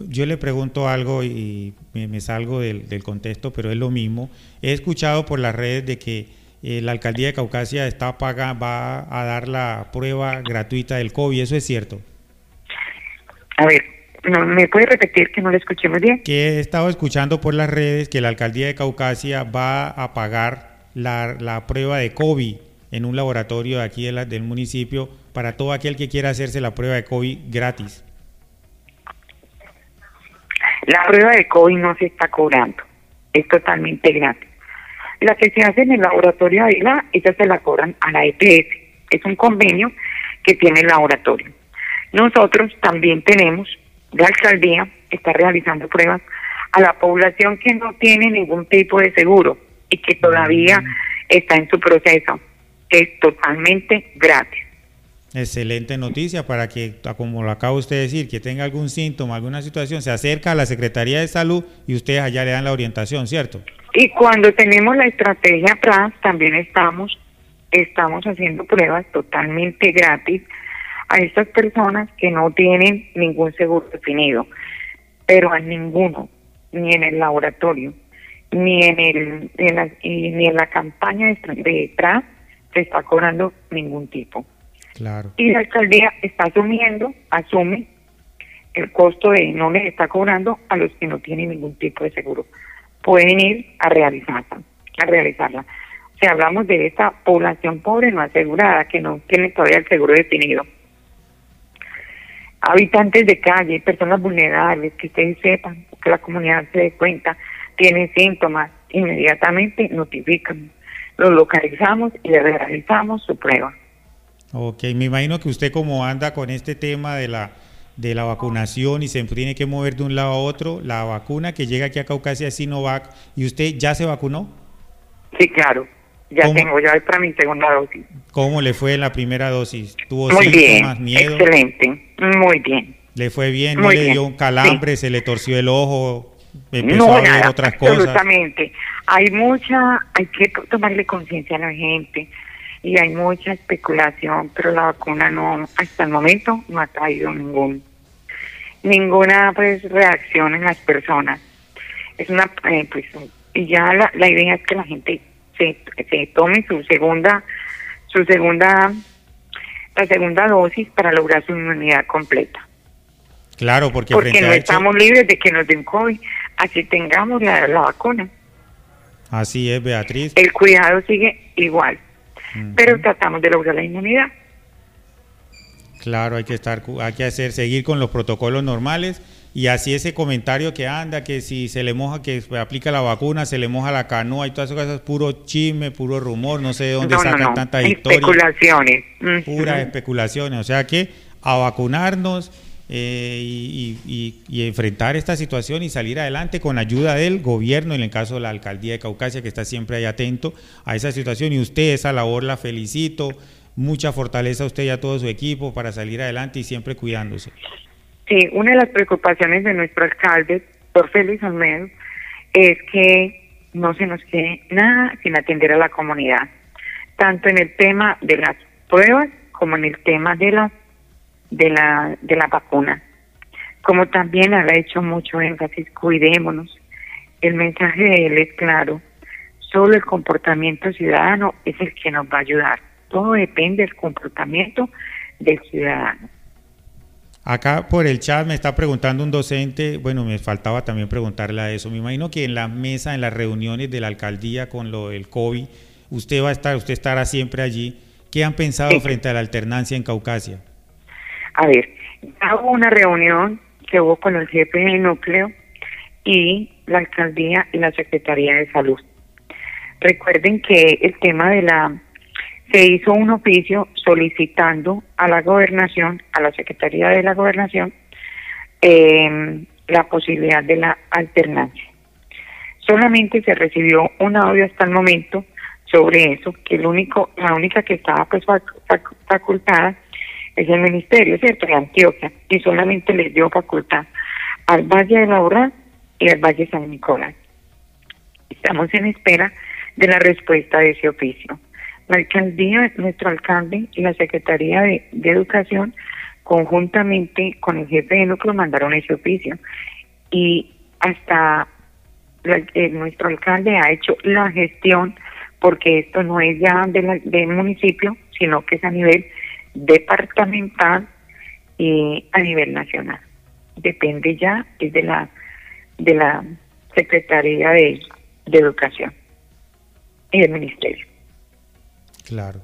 Yo le pregunto algo y me, me salgo del, del contexto, pero es lo mismo. He escuchado por las redes de que eh, la alcaldía de Caucasia está paga, va a dar la prueba gratuita del COVID. ¿Eso es cierto? A ver, ¿no, ¿me puede repetir que no le escuché muy bien? Que he estado escuchando por las redes que la alcaldía de Caucasia va a pagar la, la prueba de COVID en un laboratorio de aquí de la- del municipio para todo aquel que quiera hacerse la prueba de COVID gratis. La prueba de COVID no se está cobrando, es totalmente gratis. La que se hace en el laboratorio de Aguilar, esa se la cobran a la EPS. Es un convenio que tiene el laboratorio. Nosotros también tenemos, la alcaldía está realizando pruebas a la población que no tiene ningún tipo de seguro y que todavía mm. está en su proceso. Es totalmente gratis. Excelente noticia para que, como lo acaba usted de decir, que tenga algún síntoma, alguna situación, se acerca a la Secretaría de Salud y ustedes allá le dan la orientación, ¿cierto? Y cuando tenemos la estrategia PRAS, también estamos, estamos haciendo pruebas totalmente gratis a estas personas que no tienen ningún seguro definido, pero a ninguno, ni en el laboratorio, ni en, el, la, ni en la campaña de, PRAS, se está cobrando ningún tipo. Y la alcaldía está asumiendo, asume el costo de no les está cobrando a los que no tienen ningún tipo de seguro. Pueden ir a realizarla, a realizarla. Sea, hablamos de esta población pobre no asegurada que no tiene todavía el seguro definido. Habitantes de calle, personas vulnerables, que ustedes sepan, que la comunidad se dé cuenta, tienen síntomas, inmediatamente notifican, los localizamos y le realizamos su prueba. Ok, me imagino que usted como anda con este tema de la, de la vacunación y se tiene que mover de un lado a otro, la vacuna que llega aquí a Caucasia es Sinovac, ¿y usted ya se vacunó? Sí, claro, ya tengo, ya para mi segunda dosis. ¿Cómo le fue en la primera dosis? ¿Tuvo muy síntomas, bien, miedo? excelente, muy bien. ¿Le fue bien? ¿No le dio un calambre, se le torció el ojo? Empezó no, a ver otras cosas. Absolutamente. Hay mucha, hay que tomarle conciencia a la gente y hay mucha especulación, pero la vacuna no, hasta el momento no ha traído ningún, ninguna pues reacción en las personas. Es una, eh, pues, y ya la, la idea es que la gente se, se tome su segunda, su segunda, la segunda dosis para lograr su inmunidad completa. Claro, porque, porque no estamos libres de que nos den COVID, así tengamos la, la vacuna. Así es, Beatriz. El cuidado sigue igual pero tratamos de lograr la inmunidad. Claro, hay que estar, hay que hacer, seguir con los protocolos normales y así ese comentario que anda, que si se le moja, que aplica la vacuna, se le moja la canoa y todas esas cosas, puro chisme, puro rumor, no sé de dónde sacan tantas historias. Especulaciones. Puras especulaciones, o sea que a vacunarnos eh, y, enfrentar esta situación y salir adelante con ayuda del gobierno, en el caso de la alcaldía de Caucasia, que está siempre ahí atento a esa situación. Y usted, esa labor la felicito. Mucha fortaleza a usted y a todo su equipo para salir adelante y siempre cuidándose. Sí, una de las preocupaciones de nuestro alcalde, por Félix Almedo, es que no se nos quede nada sin atender a la comunidad, tanto en el tema de las pruebas como en el tema de las de la, de la vacuna. Como también ha hecho mucho énfasis, cuidémonos. El mensaje de él es claro. Solo el comportamiento ciudadano es el que nos va a ayudar. Todo depende del comportamiento del ciudadano. Acá por el chat me está preguntando un docente, bueno, me faltaba también preguntarle a eso. Me imagino que en la mesa, en las reuniones de la alcaldía con lo del COVID, usted va a estar, usted estará siempre allí. ¿Qué han pensado frente a la alternancia en Caucasia? A ver, hago una reunión que hubo con el jefe de núcleo y la alcaldía y la Secretaría de Salud. Recuerden que el tema de la se hizo un oficio solicitando a la gobernación, a la Secretaría de la Gobernación, eh, la posibilidad de la alternancia. Solamente se recibió un audio hasta el momento sobre eso, que el único, la única que estaba pues facultada es el ministerio, ¿cierto?, de Antioquia, y solamente les dio facultad al Valle de la y al Valle San Nicolás. Estamos en espera de la respuesta de ese oficio. La alcaldía, nuestro alcalde y la Secretaría de, Educación, conjuntamente con el jefe de núcleo, mandaron ese oficio. Y hasta eh, nuestro alcalde ha hecho la gestión, porque esto no es ya del municipio, sino que es a nivel departamental y a nivel nacional. Depende ya es de la de la Secretaría de, Educación y del Ministerio. Claro.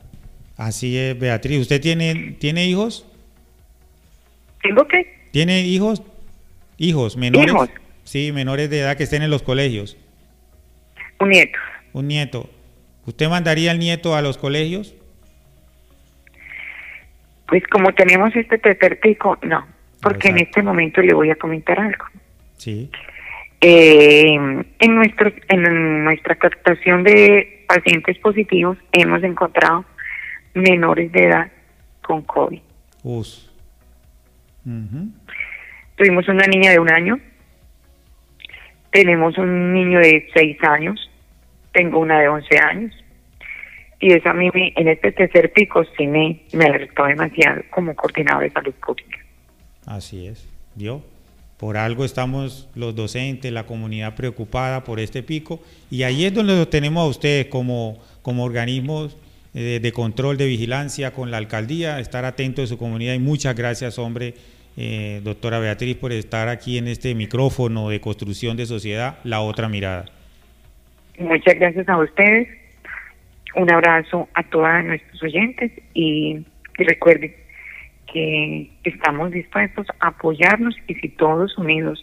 Así es, Beatriz. ¿Usted tiene tiene hijos? ¿Tengo qué? ¿Tiene hijos? Hijos menores. ¿Hijos? Sí, menores de edad que estén en los colegios. Un nieto. un nieto. ¿Usted mandaría al nieto a los colegios? Pues como tenemos este tercer pico, no, porque en este momento le voy a comentar algo. Sí. Eh, en, nuestro, en nuestra captación de pacientes positivos hemos encontrado menores de edad con COVID. Tuvimos una niña de un año, tenemos un niño de seis años, tengo una de once años, y eso a mí en este tercer pico sí me, me alertó demasiado como coordinador de salud pública. Así es, ¿vio? Por algo estamos los docentes, la comunidad preocupada por este pico y ahí es donde lo tenemos a ustedes como, como organismos eh, de, control, de vigilancia con la alcaldía, estar atento de su comunidad y muchas gracias, hombre, eh, doctora Beatriz, por estar aquí en este micrófono de construcción de sociedad, la otra mirada. Muchas gracias a ustedes un abrazo a todos nuestros oyentes y, recuerden que estamos dispuestos a apoyarnos y si todos unidos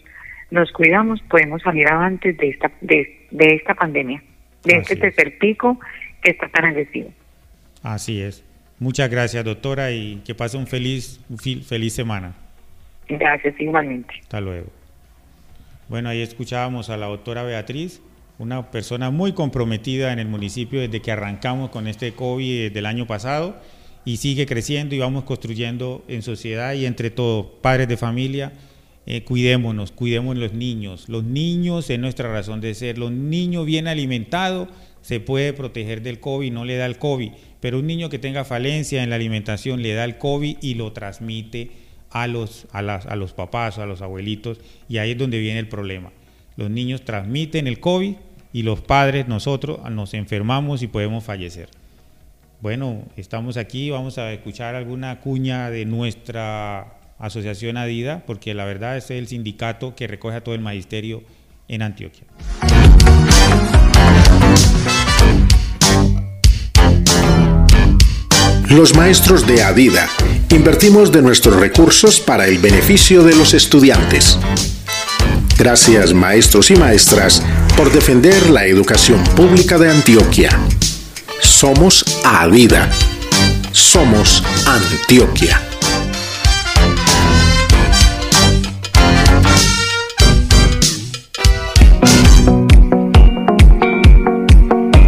nos cuidamos podemos salir adelante de esta de, esta pandemia, de este tercer pico que está tan agresivo. Así es. Muchas gracias, doctora, y que pase un feliz, feliz semana. Gracias, igualmente. Hasta luego. Bueno, ahí escuchábamos a la doctora Beatriz una persona muy comprometida en el municipio desde que arrancamos con este COVID del año pasado y sigue creciendo y vamos construyendo en sociedad y entre todos, padres de familia, eh, cuidémonos, cuidemos los niños. Los niños es nuestra razón de ser. Los niños bien alimentados se puede proteger del COVID, no le da el COVID, pero un niño que tenga falencia en la alimentación le da el COVID y lo transmite a los, a, las, a los papás a los abuelitos y ahí es donde viene el problema. Los niños transmiten el COVID y los padres, nosotros, nos enfermamos y podemos fallecer. Bueno, estamos aquí, vamos a escuchar alguna cuña de nuestra asociación ADIDA, porque la verdad es el sindicato que recoge a todo el magisterio en Antioquia. Los maestros de ADIDA invertimos de nuestros recursos para el beneficio de los estudiantes. Gracias maestros y maestras por defender la educación pública de Antioquia. Somos Avida. Somos Antioquia.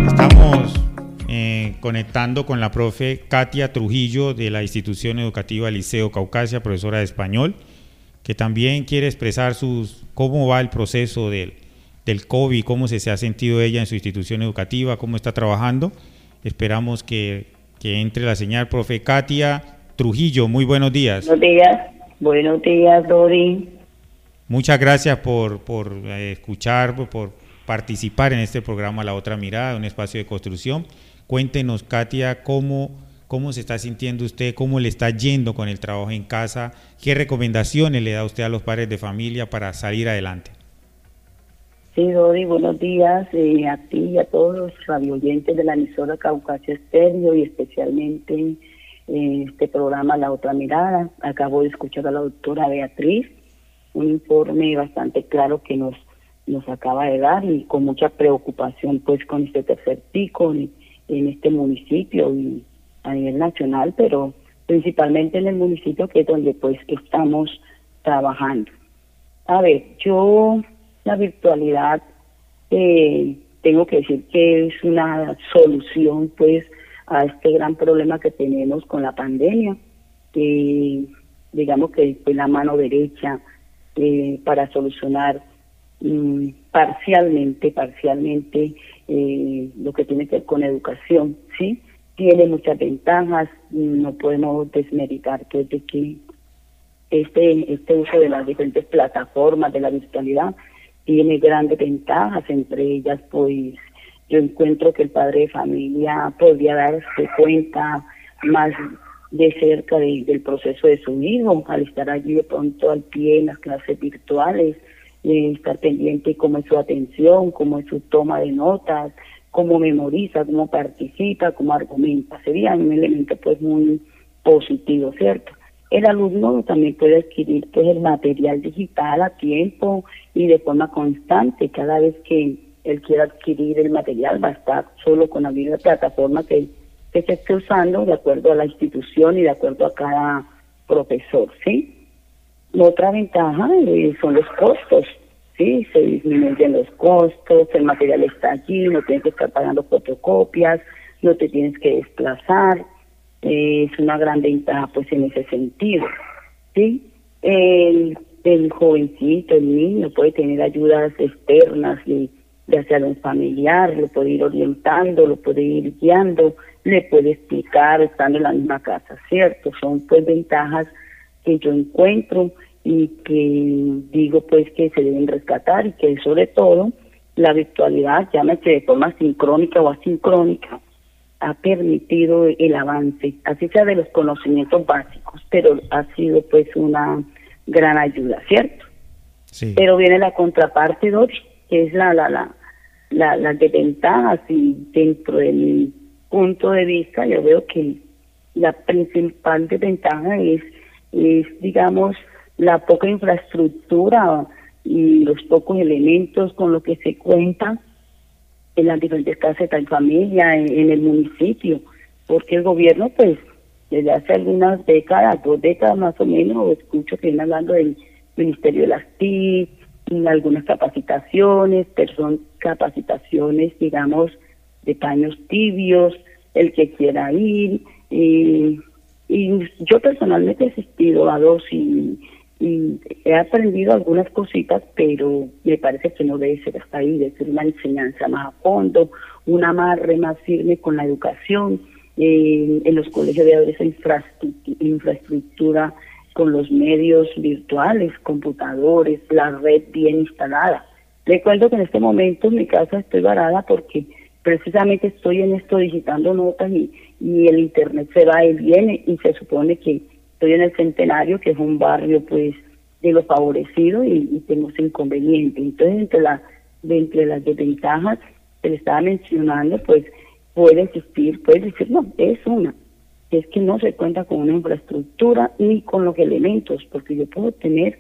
Estamos eh, conectando con la profe Katia Trujillo de la institución educativa Liceo Caucasia, profesora de español que también quiere expresar sus, cómo va el proceso del, del COVID, cómo se, se ha sentido ella en su institución educativa, cómo está trabajando. Esperamos que, que entre la señal, profe Katia Trujillo. Muy buenos días. Buenos días, buenos días, Dori. Muchas gracias por, por eh, escuchar, por participar en este programa La Otra Mirada, un espacio de construcción. Cuéntenos, Katia, cómo cómo se está sintiendo usted, cómo le está yendo con el trabajo en casa, qué recomendaciones le da usted a los padres de familia para salir adelante. Sí, Dori, buenos días eh, a ti y a todos los radioyentes de la emisora Caucasia Estéreo y especialmente eh, este programa La Otra Mirada. Acabo de escuchar a la doctora Beatriz, un informe bastante claro que nos, nos acaba de dar y con mucha preocupación pues con este tercer pico en este municipio y a nivel nacional, pero principalmente en el municipio que es donde pues estamos trabajando. A ver, yo la virtualidad eh, tengo que decir que es una solución pues a este gran problema que tenemos con la pandemia, que digamos que fue la mano derecha eh, para solucionar mm, parcialmente, parcialmente eh, lo que tiene que ver con educación, ¿sí? Tiene muchas ventajas, no podemos desmeritar que, que este, este uso de las diferentes plataformas de la virtualidad tiene grandes ventajas, entre ellas pues yo encuentro que el padre de familia podría darse cuenta más de cerca del proceso de su hijo, al estar allí de pronto al pie en las clases virtuales, eh, estar pendiente cómo es su atención, cómo es su toma de notas, cómo memoriza, cómo participa, cómo argumenta. Sería un elemento pues muy positivo, ¿cierto? El alumno también puede adquirir pues el material digital a tiempo y de forma constante cada vez que él quiera adquirir el material, va a estar solo con la misma plataforma que, que se esté usando de acuerdo a la institución y de acuerdo a cada profesor, ¿sí? Otra ventaja eh, son los costos, ¿sí? Se disminuyen los costos, el material está allí, no tienes que estar pagando fotocopias, no te tienes que desplazar, eh, es una gran ventaja pues en ese sentido, ¿sí? El, el jovencito, el niño puede tener ayudas externas, y, ya sea de un familiar, lo puede ir orientando, lo puede ir guiando, le puede explicar estando en la misma casa, ¿cierto? Son pues ventajas que yo encuentro y que digo pues que se deben rescatar y que sobre todo la virtualidad, llámese de forma sincrónica o asincrónica, ha permitido el avance, así sea de los conocimientos básicos, pero ha sido pues una gran ayuda, ¿cierto? Sí. Pero viene la contraparte, Dori, que es la, la, la, la, las desventajas y dentro de mi punto de vista yo veo que la principal desventaja es, es digamos, la poca infraestructura y los pocos elementos con los que se cuenta en las diferentes casas de familia, en, el municipio, porque el gobierno, pues, desde hace algunas décadas, dos décadas más o menos, escucho que viene hablando del Ministerio de las TIC, algunas capacitaciones, pero capacitaciones, digamos, de paños tibios, el que quiera ir. Y, y yo personalmente he asistido a dos y, he aprendido algunas cositas, pero me parece que no debe ser hasta ahí, debe ser una enseñanza más a fondo, un amarre más firme con la educación. Eh, en los colegios de haber esa infraestructura con los medios virtuales, computadores, la red bien instalada. Recuerdo que en este momento en mi casa estoy varada porque precisamente estoy en esto digitando notas y, y el internet se va y viene y se supone que estoy en el Centenario, que es un barrio pues de los favorecidos y, tengo ese inconveniente. Entonces, entre, la, entre las desventajas que le estaba mencionando, pues puede existir, puede decir, no, es una, es que no se cuenta con una infraestructura ni con los elementos, porque yo puedo tener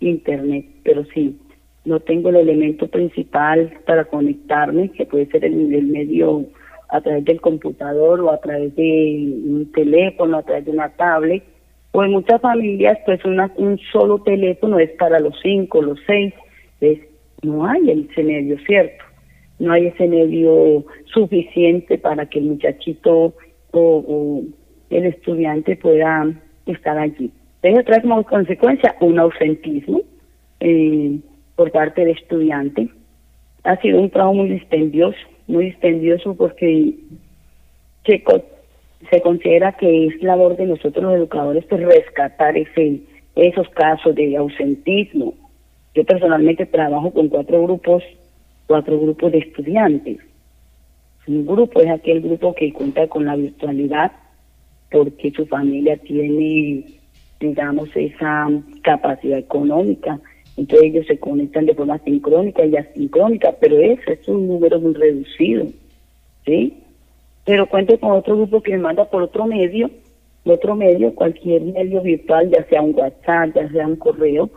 internet, pero sí, no tengo el elemento principal para conectarme, que puede ser el, el medio a través del computador o a través de un teléfono, a través de una tablet, o en muchas familias, pues una, un solo teléfono es para los cinco, los seis, ¿ves? no hay ese medio, ¿cierto? No hay ese medio suficiente para que el muchachito o, el estudiante pueda estar allí. Eso trae como consecuencia un ausentismo eh, por parte del estudiante. Ha sido un trabajo muy dispendioso, muy dispendioso porque se, se considera que es labor de nosotros los educadores pues, rescatar ese, esos casos de ausentismo. Yo personalmente trabajo con cuatro grupos, cuatro grupos de estudiantes un grupo es aquel grupo que cuenta con la virtualidad porque su familia tiene, digamos, esa capacidad económica. Entonces ellos se conectan de forma sincrónica y asincrónica, pero eso es un número muy reducido, ¿sí? Pero cuento con otro grupo que me manda por otro medio, otro medio, cualquier medio virtual, ya sea un WhatsApp, ya sea un correo,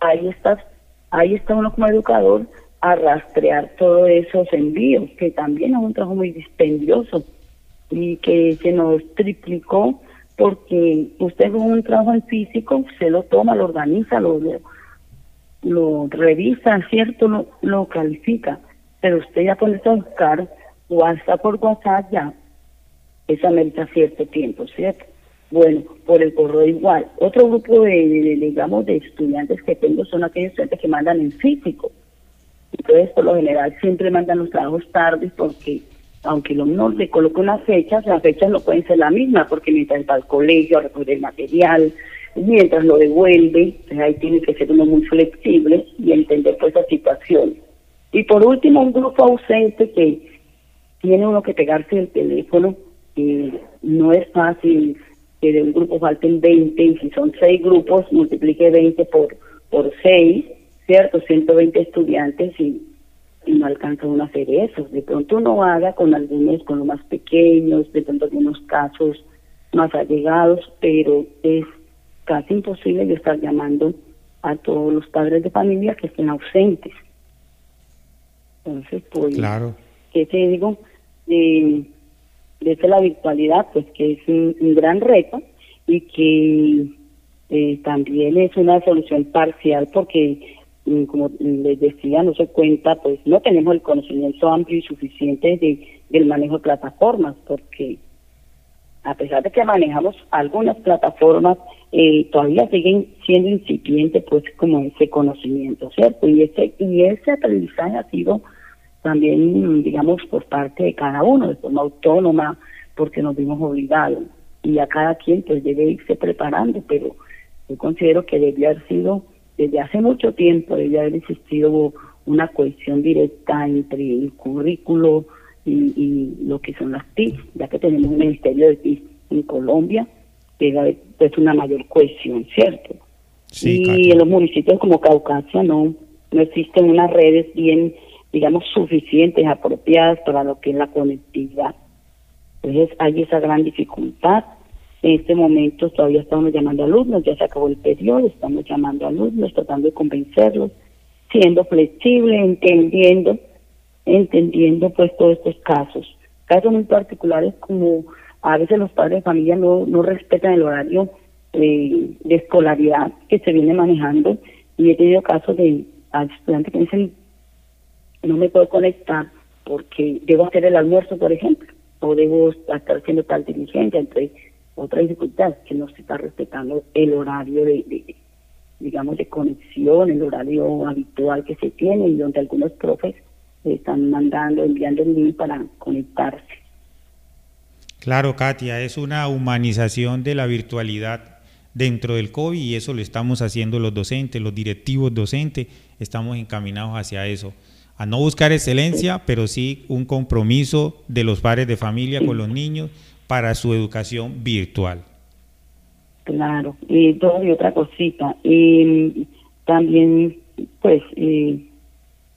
ahí está, ahí está uno como educador a rastrear todos esos envíos, que también es un trabajo muy dispendioso y que se nos triplicó porque usted con un trabajo en físico se lo toma, lo organiza, lo, lo, revisa, ¿cierto? Lo, lo califica, pero usted ya puede a buscar o hasta por WhatsApp ya, esa amerita cierto tiempo, ¿cierto? Bueno, por el correo igual. Otro grupo de, digamos, de estudiantes que tengo son aquellos estudiantes que mandan en físico entonces, por lo general, siempre mandan los trabajos tarde porque, aunque el alumno le coloca unas fechas, las fechas no pueden ser la misma porque mientras va al colegio a recoger el material, mientras lo devuelve, pues ahí tiene que ser uno muy flexible y entender pues esa situación. Y por último, un grupo ausente que tiene uno que pegarse el teléfono, y no es fácil que de un grupo falten 20, y si son seis grupos, multiplique 20 por, por 6, ¿cierto? 120 estudiantes y, y no alcanza uno a hacer eso. De pronto uno haga con algunos, con los más pequeños, de pronto algunos casos más allegados, pero es casi imposible yo estar llamando a todos los padres de familia que estén ausentes. Entonces, pues, claro. ¿qué te digo? Eh, desde la virtualidad, pues que es un, gran reto y que eh, también es una solución parcial porque, mm, como les decía, no se cuenta, pues no tenemos el conocimiento amplio y suficiente de, del manejo de plataformas, porque a pesar de que manejamos algunas plataformas, eh, todavía siguen siendo incipientes, pues, como ese conocimiento, ¿cierto? Y ese, y ese aprendizaje ha sido también, digamos, por parte de cada uno, de forma autónoma, porque nos vimos obligados. Y a cada quien, pues, debe irse preparando, pero yo considero que debía haber sido, desde hace mucho tiempo, debía haber existido una cohesión directa entre el currículo, y, lo que son las TIC, ya que tenemos un ministerio de TIC en Colombia, que es pues, una mayor cohesión, ¿cierto? y en los municipios como Caucasia no, no existen unas redes bien, digamos, suficientes, apropiadas para lo que es la conectividad. Entonces hay esa gran dificultad. En este momento todavía estamos llamando a alumnos, ya se acabó el periodo, estamos llamando a alumnos, tratando de convencerlos, siendo flexible, entendiendo entendiendo pues todos estos casos. Casos muy particulares como a veces los padres de familia no, respetan el horario de escolaridad que se viene manejando y he tenido casos de estudiantes que dicen no me puedo conectar porque debo hacer el almuerzo, por ejemplo, o debo estar haciendo tal diligencia, entre otras dificultades, que no se está respetando el horario de, digamos, de conexión, el horario habitual que se tiene y donde algunos profes están mandando, enviando el link para conectarse. Claro, Katia, es una humanización de la virtualidad dentro del COVID y eso lo estamos haciendo los docentes, los directivos docentes, estamos encaminados hacia eso, a no buscar excelencia, pero sí un compromiso de los padres de familia con los niños para su educación virtual. Claro, y todo y otra cosita. Y también, pues, eh,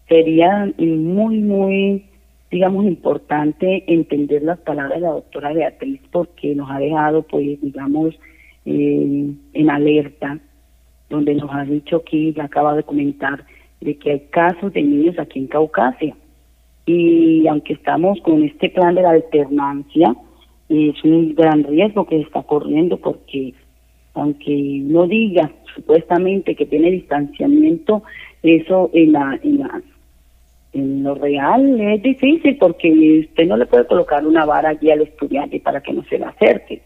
sería muy, muy, digamos, importante entender las palabras de la doctora Beatriz porque nos ha dejado, pues, digamos, eh, en alerta, donde nos ha dicho que ya acaba de comentar de que hay casos de niños aquí en Caucasia. Y aunque estamos con este plan de la alternancia, es un gran riesgo que se está corriendo porque aunque no diga supuestamente que tiene distanciamiento, eso en la, en la en lo real es difícil porque usted no le puede colocar una vara allí al estudiante para que no se le acerque.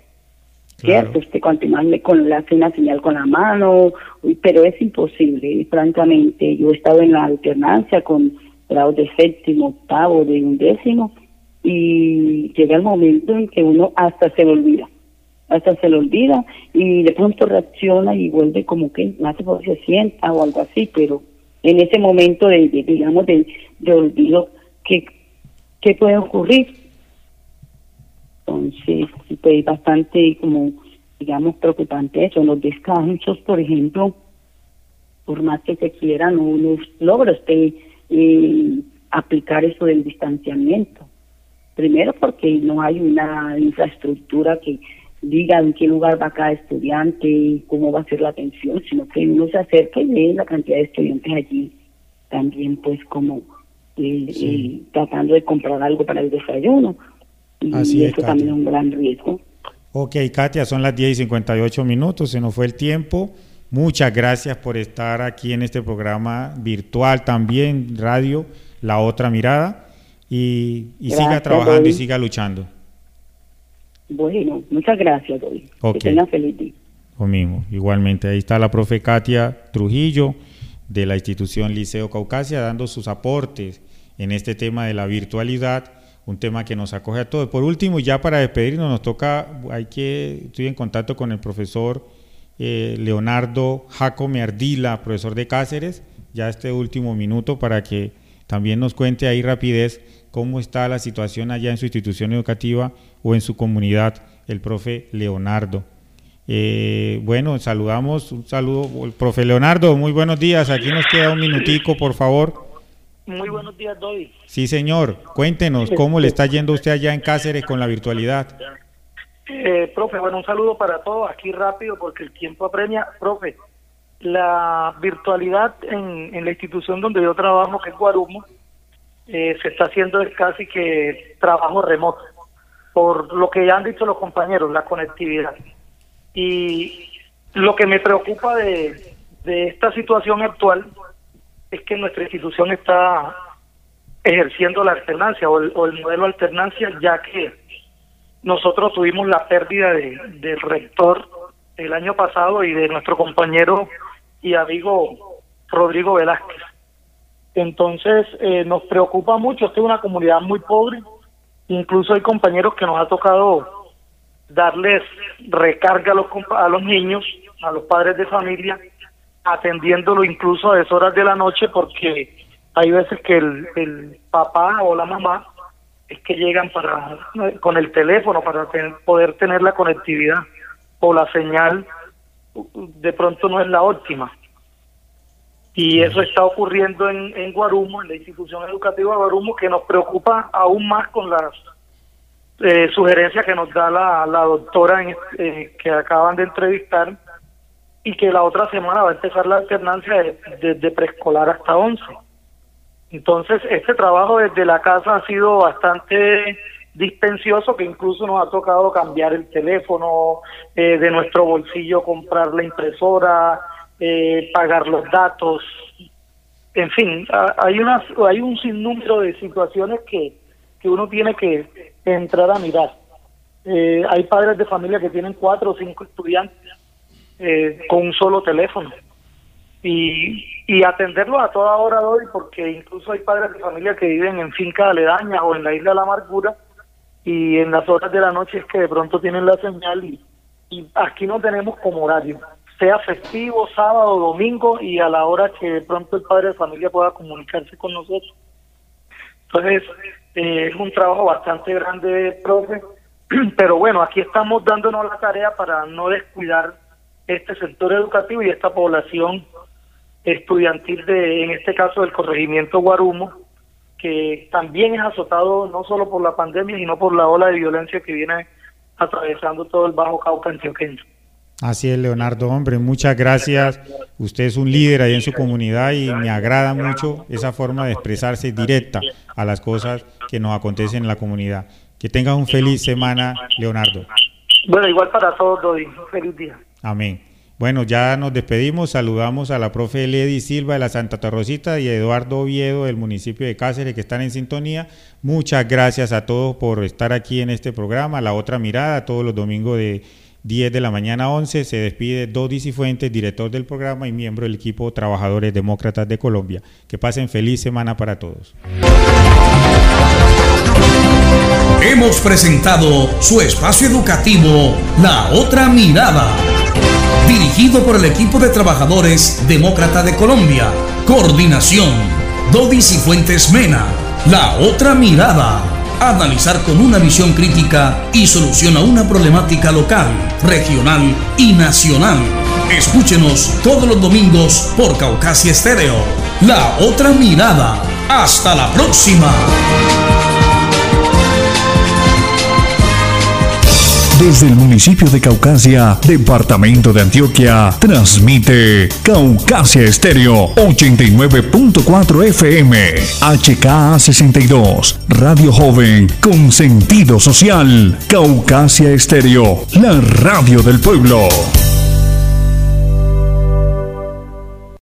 ¿Cierto? Usted continuarle con, le hace señal con la mano, pero es imposible, francamente. Yo he estado en la alternancia con grados de séptimo, octavo, de undécimo, y llega el momento en que uno hasta se le olvida, hasta se le olvida, y de pronto reacciona y vuelve como que más se sienta o algo así, pero en ese momento de, digamos, de, de olvido, ¿qué, ¿qué puede ocurrir? Entonces, pues es bastante como, digamos, preocupante eso. Los descansos, por ejemplo, por más que se quiera, no, no logra usted eh, aplicar eso del distanciamiento. Primero porque no hay una infraestructura que diga en qué lugar va cada estudiante, cómo va a ser la atención, sino que uno se acerque y ve la cantidad de estudiantes allí, también pues como eh, eh, tratando de comprar algo para el desayuno. Y eso también es un gran riesgo. Ok, Katia, son las 10 y 58 minutos, se nos fue el tiempo. Muchas gracias por estar aquí en este programa virtual también, radio, La Otra Mirada, y, siga trabajando y siga luchando. Bueno, muchas gracias, Doy. Que tenga feliz día. Lo mismo, igualmente. Ahí está la profe Katia Trujillo de la institución Liceo Caucasia dando sus aportes en este tema de la virtualidad, un tema que nos acoge a todos. Por último, ya para despedirnos, nos toca, hay que, estoy en contacto con el profesor eh, Leonardo Jacome Ardila, profesor de Cáceres, ya este último minuto para que también nos cuente ahí rapidez cómo está la situación allá en su institución educativa o en su comunidad, el profe Leonardo. Eh, bueno, saludamos, un saludo, profe Leonardo, muy buenos días, aquí nos queda un minutico, por favor. Muy buenos días, Doy. Sí, señor, cuéntenos cómo le está yendo usted allá en Cáceres con la virtualidad. Eh, profe, bueno, un saludo para todos, aquí rápido porque el tiempo apremia. Profe, la virtualidad en, en la institución donde yo trabajo, que es Guarumo, eh, se está haciendo casi que trabajo remoto, por lo que ya han dicho los compañeros, la conectividad. Y lo que me preocupa de, de esta situación actual es que nuestra institución está ejerciendo la alternancia o el, modelo alternancia, ya que nosotros tuvimos la pérdida de, del rector el año pasado y de nuestro compañero y amigo Rodrigo Velázquez. Entonces eh, nos preocupa mucho, esta es una comunidad muy pobre, incluso hay compañeros que nos ha tocado darles recarga a los, a los niños, a los padres de familia, atendiéndolo incluso a deshoras de la noche porque hay veces que el, el papá o la mamá es que llegan para con el teléfono para poder tener la conectividad o la señal de pronto no es la óptima. Y eso está ocurriendo en, en Guarumo en la institución educativa de Guarumo que nos preocupa aún más con las eh, sugerencias que nos da la, la doctora eh, que acaban de entrevistar y que la otra semana va a empezar la alternancia desde de, preescolar hasta 11 entonces, este trabajo desde la casa ha sido bastante dispensioso, que incluso nos ha tocado cambiar el teléfono, eh, de nuestro bolsillo comprar la impresora, eh, pagar los datos. En fin, hay, unas, hay un sinnúmero de situaciones que, que uno tiene que entrar a mirar. Eh, hay padres de familia que tienen cuatro o cinco estudiantes con un solo teléfono y, y atenderlo a toda hora hoy, porque incluso hay padres de familia que viven en fincas aledañas o en la isla de la amargura y en las horas de la noche es que de pronto tienen la señal y, y aquí no tenemos como horario, sea festivo, sábado, domingo y a la hora que de pronto el padre de familia pueda comunicarse con nosotros. Entonces, eh, es un trabajo bastante grande, profe, pero bueno, aquí estamos dándonos la tarea para no descuidar este sector educativo y esta población estudiantil de, en este caso, del corregimiento Guarumo, que también es azotado no solo por la pandemia, sino por la ola de violencia que viene atravesando todo el Bajo Cauca antioqueño. Así es, Leonardo, hombre, muchas gracias. Usted es un líder ahí en su comunidad y me agrada mucho esa forma de expresarse directa a las cosas que nos acontecen en la comunidad. Que tenga un feliz semana, Leonardo. Bueno, igual para todos, Dodi. Feliz día. Amén. Bueno, ya nos despedimos, saludamos a la profe Lady Silva de la Santa Torrosita y a Eduardo Oviedo del municipio de Cáceres que están en sintonía. Muchas gracias a todos por estar aquí en este programa, La Otra Mirada, todos los domingos de 10 de la mañana a 11. Se despide Dodi Cifuentes, director del programa y miembro del equipo Trabajadores Demócratas de Colombia. Que pasen feliz semana para todos. Hemos presentado su espacio educativo, La Otra Mirada dirigido por el equipo de trabajadores Demócrata de Colombia. Coordinación, Dodis y Fuentes Mena. La otra mirada. Analizar con una visión crítica y solución a una problemática local, regional y nacional. Escúchenos todos los domingos por Caucasia Estéreo. La otra mirada. Hasta la próxima. Desde el municipio de Caucasia, departamento de Antioquia, transmite Caucasia Estéreo 89.4 FM, HK 62, Radio Joven con sentido social. Caucasia Estéreo, la radio del pueblo.